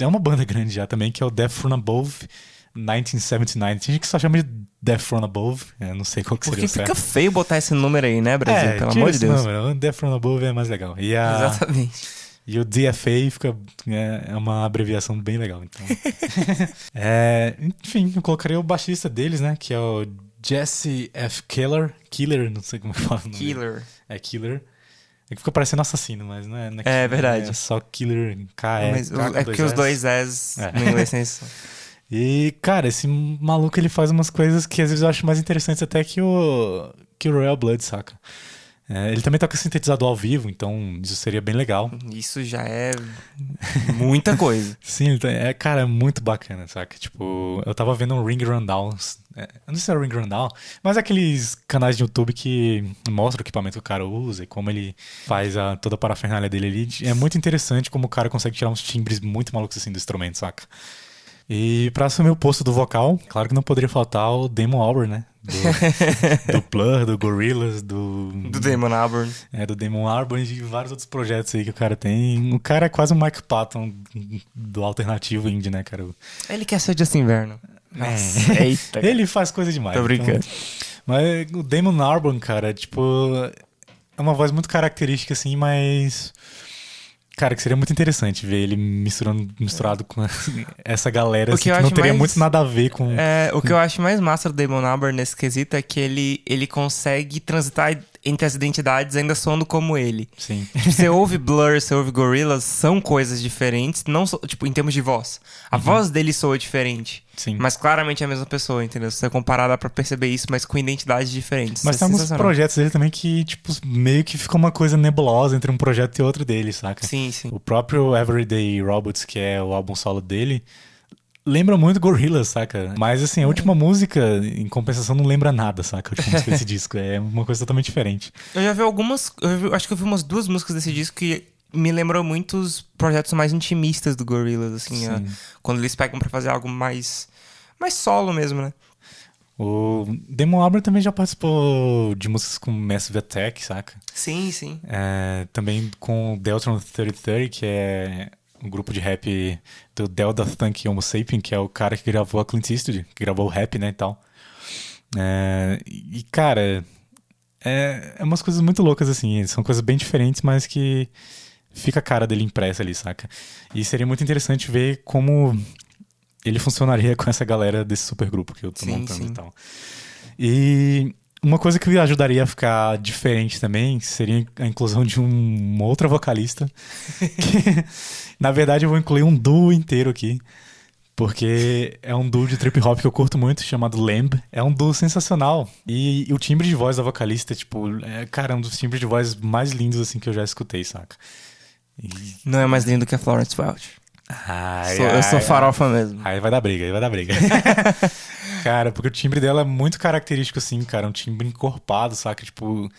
é uma banda grande já também, que é o Death From Above 1979. Tem gente que só chama de Death From Above. Eu não sei qual que seria Porque o certo. fica feio botar esse número aí, né, Brasil? Pelo tira amor de Deus. número, Death From Above é mais legal. A, Exatamente. E o DFA fica, é, é uma abreviação bem legal. Então. É, enfim, eu colocaria o baixista deles, né? Que é o Jesse F. Killer. Killer, não sei como é que fala o nome. dele. Killer. É Killer. É que fica parecendo assassino, mas não é. Não É Killer, verdade. É só Killer K, é. Mas K é porque os dois S É. no inglês tem isso. E, cara, esse maluco ele faz umas coisas que às vezes eu acho mais interessantes até que o, que o Royal Blood, saca? É, ele também toca sintetizador ao vivo, então isso seria bem legal. Isso já é muita coisa. Sim, tá- é, cara, é muito bacana, saca? Tipo, eu tava vendo um Ring Rundown. é, não sei se é Ring Rundown, mas é aqueles canais de YouTube que mostram o equipamento que o cara usa e como ele faz a, toda a parafernália dele ali. É muito interessante como o cara consegue tirar uns timbres muito malucos assim do instrumento, saca? E pra assumir o posto do vocal, claro que não poderia faltar o Damon Albarn, né? Do, do Blur, do Gorillaz, do... Do Damon Albarn. É, do Damon Albarn e de vários outros projetos aí que o cara tem. O cara é quase um Mike Patton do alternativo indie, né, cara? Ele quer ser o Justin Inverno. Nossa, eita. Ele faz coisa demais. Tô brincando. então- Mas o Damon Albarn, cara, tipo, é uma voz muito característica, assim, mas. Cara, que seria muito interessante ver ele misturando, misturado com essa galera, O assim, que que, não teria mais- muito nada a ver com. É, o que eu acho mais massa do Damon Albarn nesse quesito é que ele, ele consegue transitar entre as identidades ainda soando como ele. Sim. Tipo, você ouve Blur, você ouve Gorillaz, são coisas diferentes, não só, tipo, em termos de voz. A voz dele soa diferente. Sim. Mas claramente é a mesma pessoa, entendeu? Se você comparar, dá pra perceber isso, mas com identidades diferentes. Mas Isso tem é alguns projetos dele também que, tipo, meio que ficou uma coisa nebulosa entre um projeto e outro dele, saca? Sim, sim. O próprio Everyday Robots, que é o álbum solo dele, lembra muito Gorillaz, saca? Mas assim, a última música, em compensação, não lembra nada, saca? A última música desse disco. É uma coisa totalmente diferente. Eu já vi algumas. Eu vi- acho que eu vi umas duas músicas desse disco que me lembram muito os projetos mais intimistas do Gorillaz, assim, a- quando eles pegam pra fazer algo mais. mais solo mesmo, né? O Damon Albarn também já participou de músicas com Massive Attack, saca? Sim, sim. É, também com o Deltron 3030, que é um grupo de rap do Delta Thunk Homo Sapien, que é o cara que gravou a Clint Eastwood, que gravou o rap, né, e tal. É, e, cara, é, é umas coisas muito loucas, assim. São coisas bem diferentes, mas que fica a cara dele impressa ali, saca? E seria muito interessante ver como ele funcionaria com essa galera desse supergrupo que eu tô Sim, montando sim. e tal. E uma coisa que ajudaria a ficar diferente também seria a inclusão de um- uma outra vocalista. que, na verdade, eu vou incluir um duo inteiro aqui. Porque é um duo de trip hop que eu curto muito, chamado Lamb. É um duo sensacional. E, e o timbre de voz da vocalista, tipo, é, cara, é um dos timbres de voz mais lindos assim que eu já escutei, saca? Não é mais lindo que a Florence Welch. Ai, Sou- eu sou ai, farofa mesmo. Aí vai dar briga, aí vai dar briga. cara, porque o timbre dela é muito característico, assim, cara. Um timbre encorpado, saca? Tipo.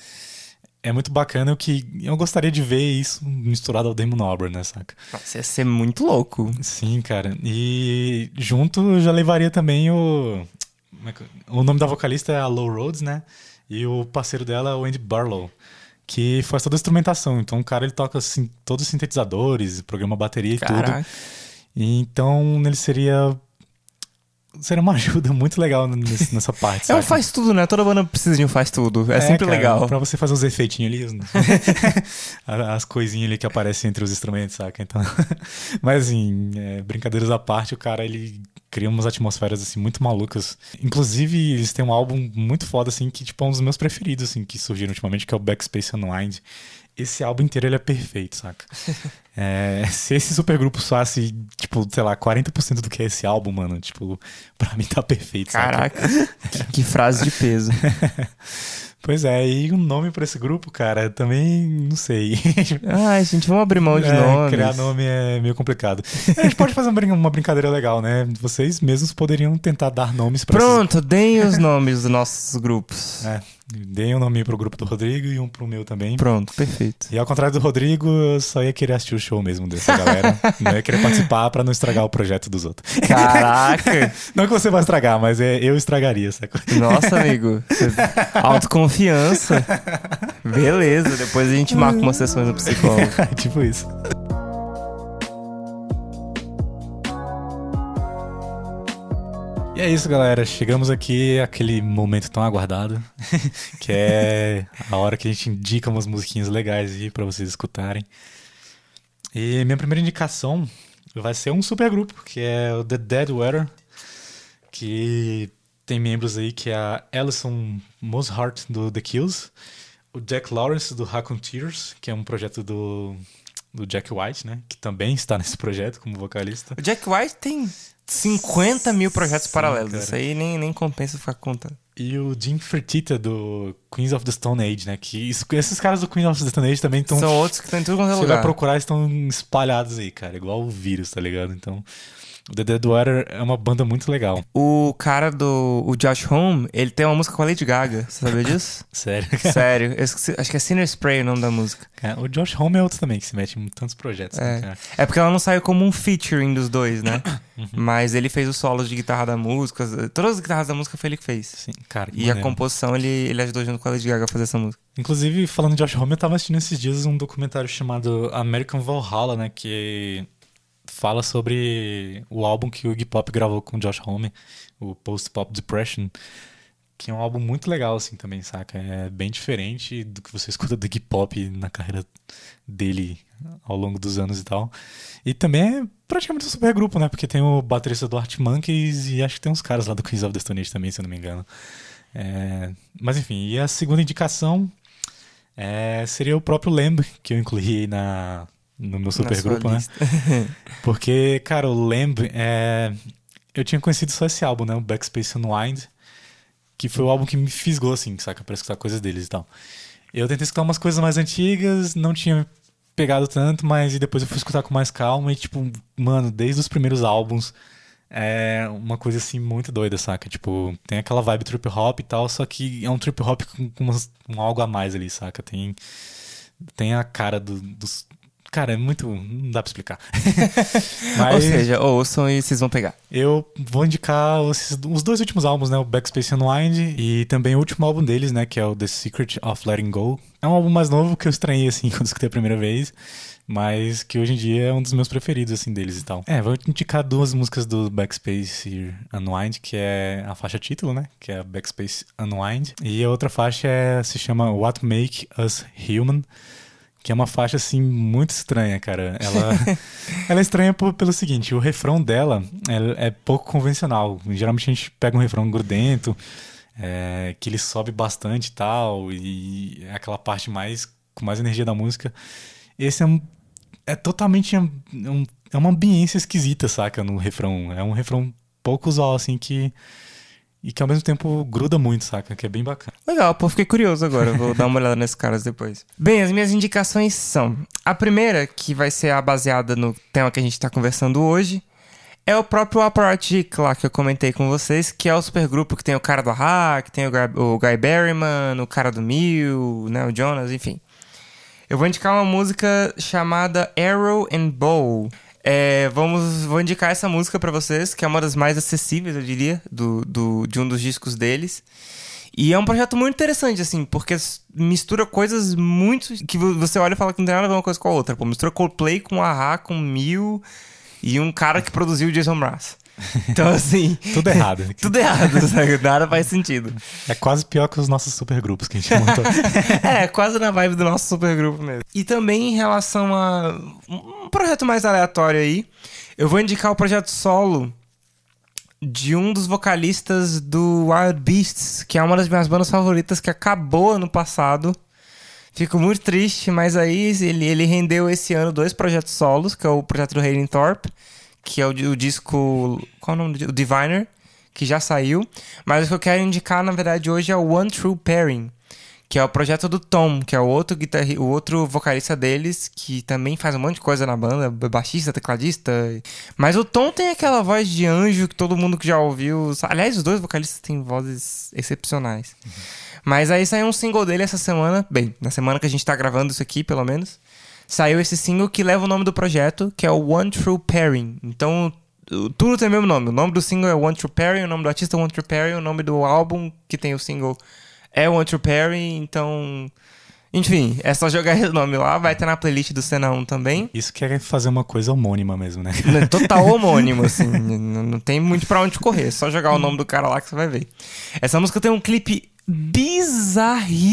É muito bacana o que. Eu gostaria de ver isso misturado ao Damon Albarn, né, saca? Nossa, ia ser muito louco. Sim, cara. E junto eu já levaria também o. é que- O nome da vocalista é a Low Rhodes, né? E o parceiro dela é o Andy Barlow, que faz toda a instrumentação. Então o cara ele toca assim, todos os sintetizadores, programa bateria e tudo. Caraca. E Então ele seria. Seria uma ajuda muito legal nesse- nessa parte. É um faz tudo, né? Toda banda precisa de um faz tudo. É, sempre cara, legal. Pra você fazer os efeitinhos ali, as coisinhas ali que aparecem entre os instrumentos, saca? Então, mas assim, é, brincadeiras à parte, o cara ele cria umas atmosferas assim muito malucas. Inclusive, eles têm um álbum muito foda assim que tipo é um dos meus preferidos assim que surgiram ultimamente, que é o Backspace Unwind. Esse álbum inteiro ele é perfeito, saca? É, se esse supergrupo soasse, tipo, sei lá, 40% do que é esse álbum, mano, tipo, pra mim tá perfeito, saca? Caraca. que, que frase de peso. Pois é, e o nome pra esse grupo, cara, também não sei. Ai, gente, vamos abrir mão de É, nomes. criar nome é meio complicado. A gente pode fazer uma brin- uma brincadeira legal, né? Vocês mesmos poderiam tentar dar nomes esses- Pronto, deem os nomes dos nossos grupos. É, deem um nome pro grupo do Rodrigo e um pro meu também. Pronto, perfeito. E ao contrário do Rodrigo, eu só ia querer assistir o show mesmo dessa galera. não ia querer participar pra não estragar o projeto dos outros. Caraca! Não que você vai estragar, mas é, eu estragaria, saca? Nossa, amigo. Autoconfiança. Beleza, depois a gente marca umas sessões no psicólogo. tipo isso. E é isso, galera. Chegamos aqui àquele momento tão aguardado, que é a hora que a gente indica umas musiquinhas legais aí pra vocês escutarem. E minha primeira indicação vai ser um supergrupo, que é o The Dead Weather, que tem membros aí que é a Alison Mosshart do The Kills, o Jack Lawrence do Raccoon Tears, que é um projeto do, do Jack White, né? Que também está nesse projeto como vocalista. O Jack White tem 50 mil projetos Sim, paralelos. cara. Isso aí nem, nem compensa ficar contando. E o Jim Fertitta do Queens of the Stone Age, né? Que isso- esses caras do Queens of the Stone Age também estão. São outros que estão em tudo quanto é Você lugar. vai procurar, estão espalhados aí, cara. Igual o vírus, tá ligado? Então, The Dead Water é uma banda muito legal. O cara do o Josh Home, ele tem uma música com a Lady Gaga. Você sabia disso? Sério. Sério. Eu esqueci- acho que é Sinner Spray o nome da música. Cara, o Josh Homme é outro também que se mete em tantos projetos, né, É. cara? É porque ela não saiu como um featuring dos dois, né? Uhum. Mas ele fez os solos de guitarra da música. Todas as guitarras da música foi ele que fez. Sim, cara. E a maneiro. composição ele, ele ajudou junto com a Lady Gaga a fazer essa música. Inclusive, falando de Josh Homme, eu tava assistindo esses dias um documentário chamado American Valhalla, né? Que fala sobre o álbum que o Iggy Pop gravou com o Josh Homme, o Post Pop Depression, que é um álbum muito legal, assim, também, saca? É bem diferente do que você escuta do Iggy Pop na carreira dele ao longo dos anos e tal. E também é praticamente um super grupo, né? Porque tem o baterista do Art Monkeys e acho que tem uns caras lá do Queens of the Stone Age também, se eu não me engano. É, Mas enfim, e a segunda indicação é, seria o próprio Lamb, que eu incluí na, no meu supergrupo, né? Porque, cara, o Lamb é. Eu tinha conhecido só esse álbum, né? O Backspace Unwind, que foi o álbum que me fisgou, assim, saca? Pra escutar coisas deles e tal. Eu tentei escutar umas coisas mais antigas, não tinha pegado tanto, mas e depois eu fui escutar com mais calma e, tipo, mano, desde os primeiros álbuns é uma coisa assim muito doida, saca? Tipo, tem aquela vibe trip hop e tal, só que é um trip hop com, com um algo a mais ali, saca? Tem, tem a cara do- dos. Cara, é muito. Não dá pra explicar. Mas Ou seja, ouçam e vocês vão pegar. eu vou indicar os, os dois últimos álbuns, né? O Backspace Unwind e também o último álbum deles, né? Que é o The Secret of Letting Go. É um álbum mais novo que eu estranhei, assim, quando escutei a primeira vez. Mas que hoje em dia é um dos meus preferidos, assim, deles e tal. É, vou indicar duas músicas do Backspace Unwind, que é a faixa título, né? Que é Backspace Unwind. E a outra faixa é, se chama What Make Us Human. Que é uma faixa, assim, muito estranha, cara. Ela, ela é estranha por- pelo seguinte: o refrão dela é, é pouco convencional. Geralmente a gente pega um refrão grudento, é, que ele sobe bastante e tal, e é aquela parte mais com mais energia da música. Esse é, um, é totalmente um- é uma ambiência esquisita, saca? No refrão. É um refrão pouco usual, assim, que. E que ao mesmo tempo gruda muito, saca? Que é bem bacana. Legal, pô, fiquei curioso agora. Vou dar uma olhada nesses caras depois. Bem, as minhas indicações são: a primeira, que vai ser a baseada no tema que a gente tá conversando hoje, é o próprio Apparatchik lá que eu comentei com vocês, que é o supergrupo que tem o cara do que tem o, Guy- o Guy Berryman, o cara do Mil, né, o Jonas, enfim. Eu vou indicar uma música chamada Arrow and Bow. É, vamos, vou indicar essa música pra vocês, que é uma das mais acessíveis, eu diria, do, do, de um dos discos deles. E é um projeto muito interessante, assim, porque mistura coisas muito. que vo- você olha e fala que não tem nada a ver uma coisa com a outra. Pô, mistura Coldplay com Ahá, com Mil e um cara que produziu o Jason Mraz. Então, assim. Tudo errado. tudo errado, sabe? Nada faz sentido. É quase pior que os nossos supergrupos que a gente montou. é, quase na vibe do nosso supergrupo mesmo. E também em relação a um projeto mais aleatório aí, eu vou indicar o projeto solo de um dos vocalistas do Wild Beasts, que é uma das minhas bandas favoritas que acabou ano passado. Fico muito triste, mas aí ele, ele rendeu esse ano dois projetos solos, que é o projeto do Hayden Thorpe, que é o, o disco. Qual é o nome do? O Diviner, que já saiu. Mas o que eu quero indicar, na verdade, hoje é o One True Pairing, que é o projeto do Tom, que é o outro guitarri o outro vocalista deles, que também faz um monte de coisa na banda, baixista, tecladista. Mas o Tom tem aquela voz de anjo que todo mundo que já ouviu. Aliás, os dois vocalistas têm vozes excepcionais. Mas aí saiu um single dele essa semana, bem, na semana que a gente tá gravando isso aqui, pelo menos. Saiu esse single que leva o nome do projeto, que é o One True Pairing. Então, tudo tem o mesmo nome. O nome do single é One True Pairing, o nome do artista é One True Pairing, o nome do álbum que tem o single é One True Pairing, então... Enfim, é só jogar esse nome lá, vai ter na playlist do Cena 1 também. Isso que é fazer uma coisa homônima mesmo, né? Total homônimo, assim. não, não tem muito pra onde correr. É só jogar o nome do cara lá que você vai ver. Essa música tem um clipe bizarríssimo,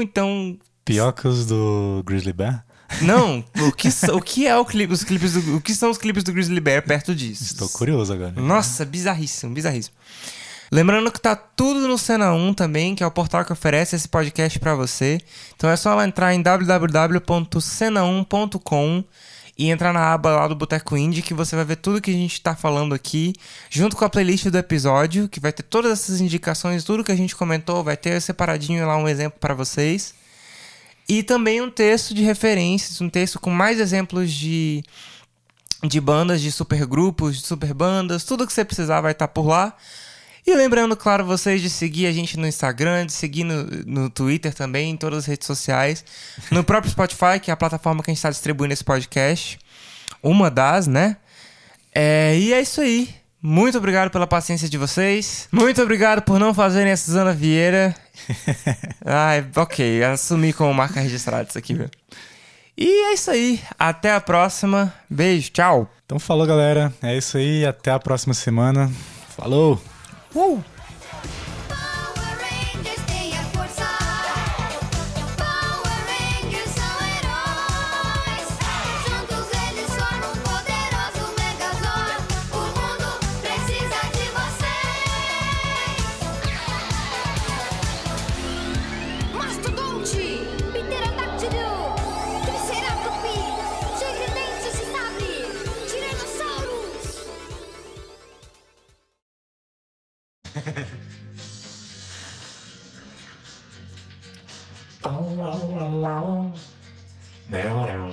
então. Pior que os do Grizzly Bear? Não, o que, o que é o clipe, os clipes do, o que são os clipes do Grizzly Bear perto disso? Estou curioso agora. Nossa, bizarríssimo, bizarríssimo. Lembrando que tá tudo no Cena 1 também, que é o portal que oferece esse podcast para você. Então é só lá entrar em www.cena1.com e entrar na aba lá do Boteco Indie que você vai ver tudo que a gente tá falando aqui, junto com a playlist do episódio, que vai ter todas essas indicações, tudo que a gente comentou, vai ter separadinho lá um exemplo para vocês. E também um texto de referências, um texto com mais exemplos de de bandas, de supergrupos, de superbandas, tudo que você precisar vai estar tá por lá. E lembrando, claro, vocês de seguir a gente no Instagram, de seguir no, no Twitter também, em todas as redes sociais. No próprio Spotify, que é a plataforma que a gente está distribuindo esse podcast. Uma das, né? É, e é isso aí. Muito obrigado pela paciência de vocês. Muito obrigado por não fazerem a Suzana Vieira. Ai, ok, assumi como marca registrada isso aqui, viu? E é isso aí. Até a próxima. Beijo, tchau. Então falou, galera. É isso aí. Até a próxima semana. Falou! Uh! Oh, oh, oh, oh. Now, now.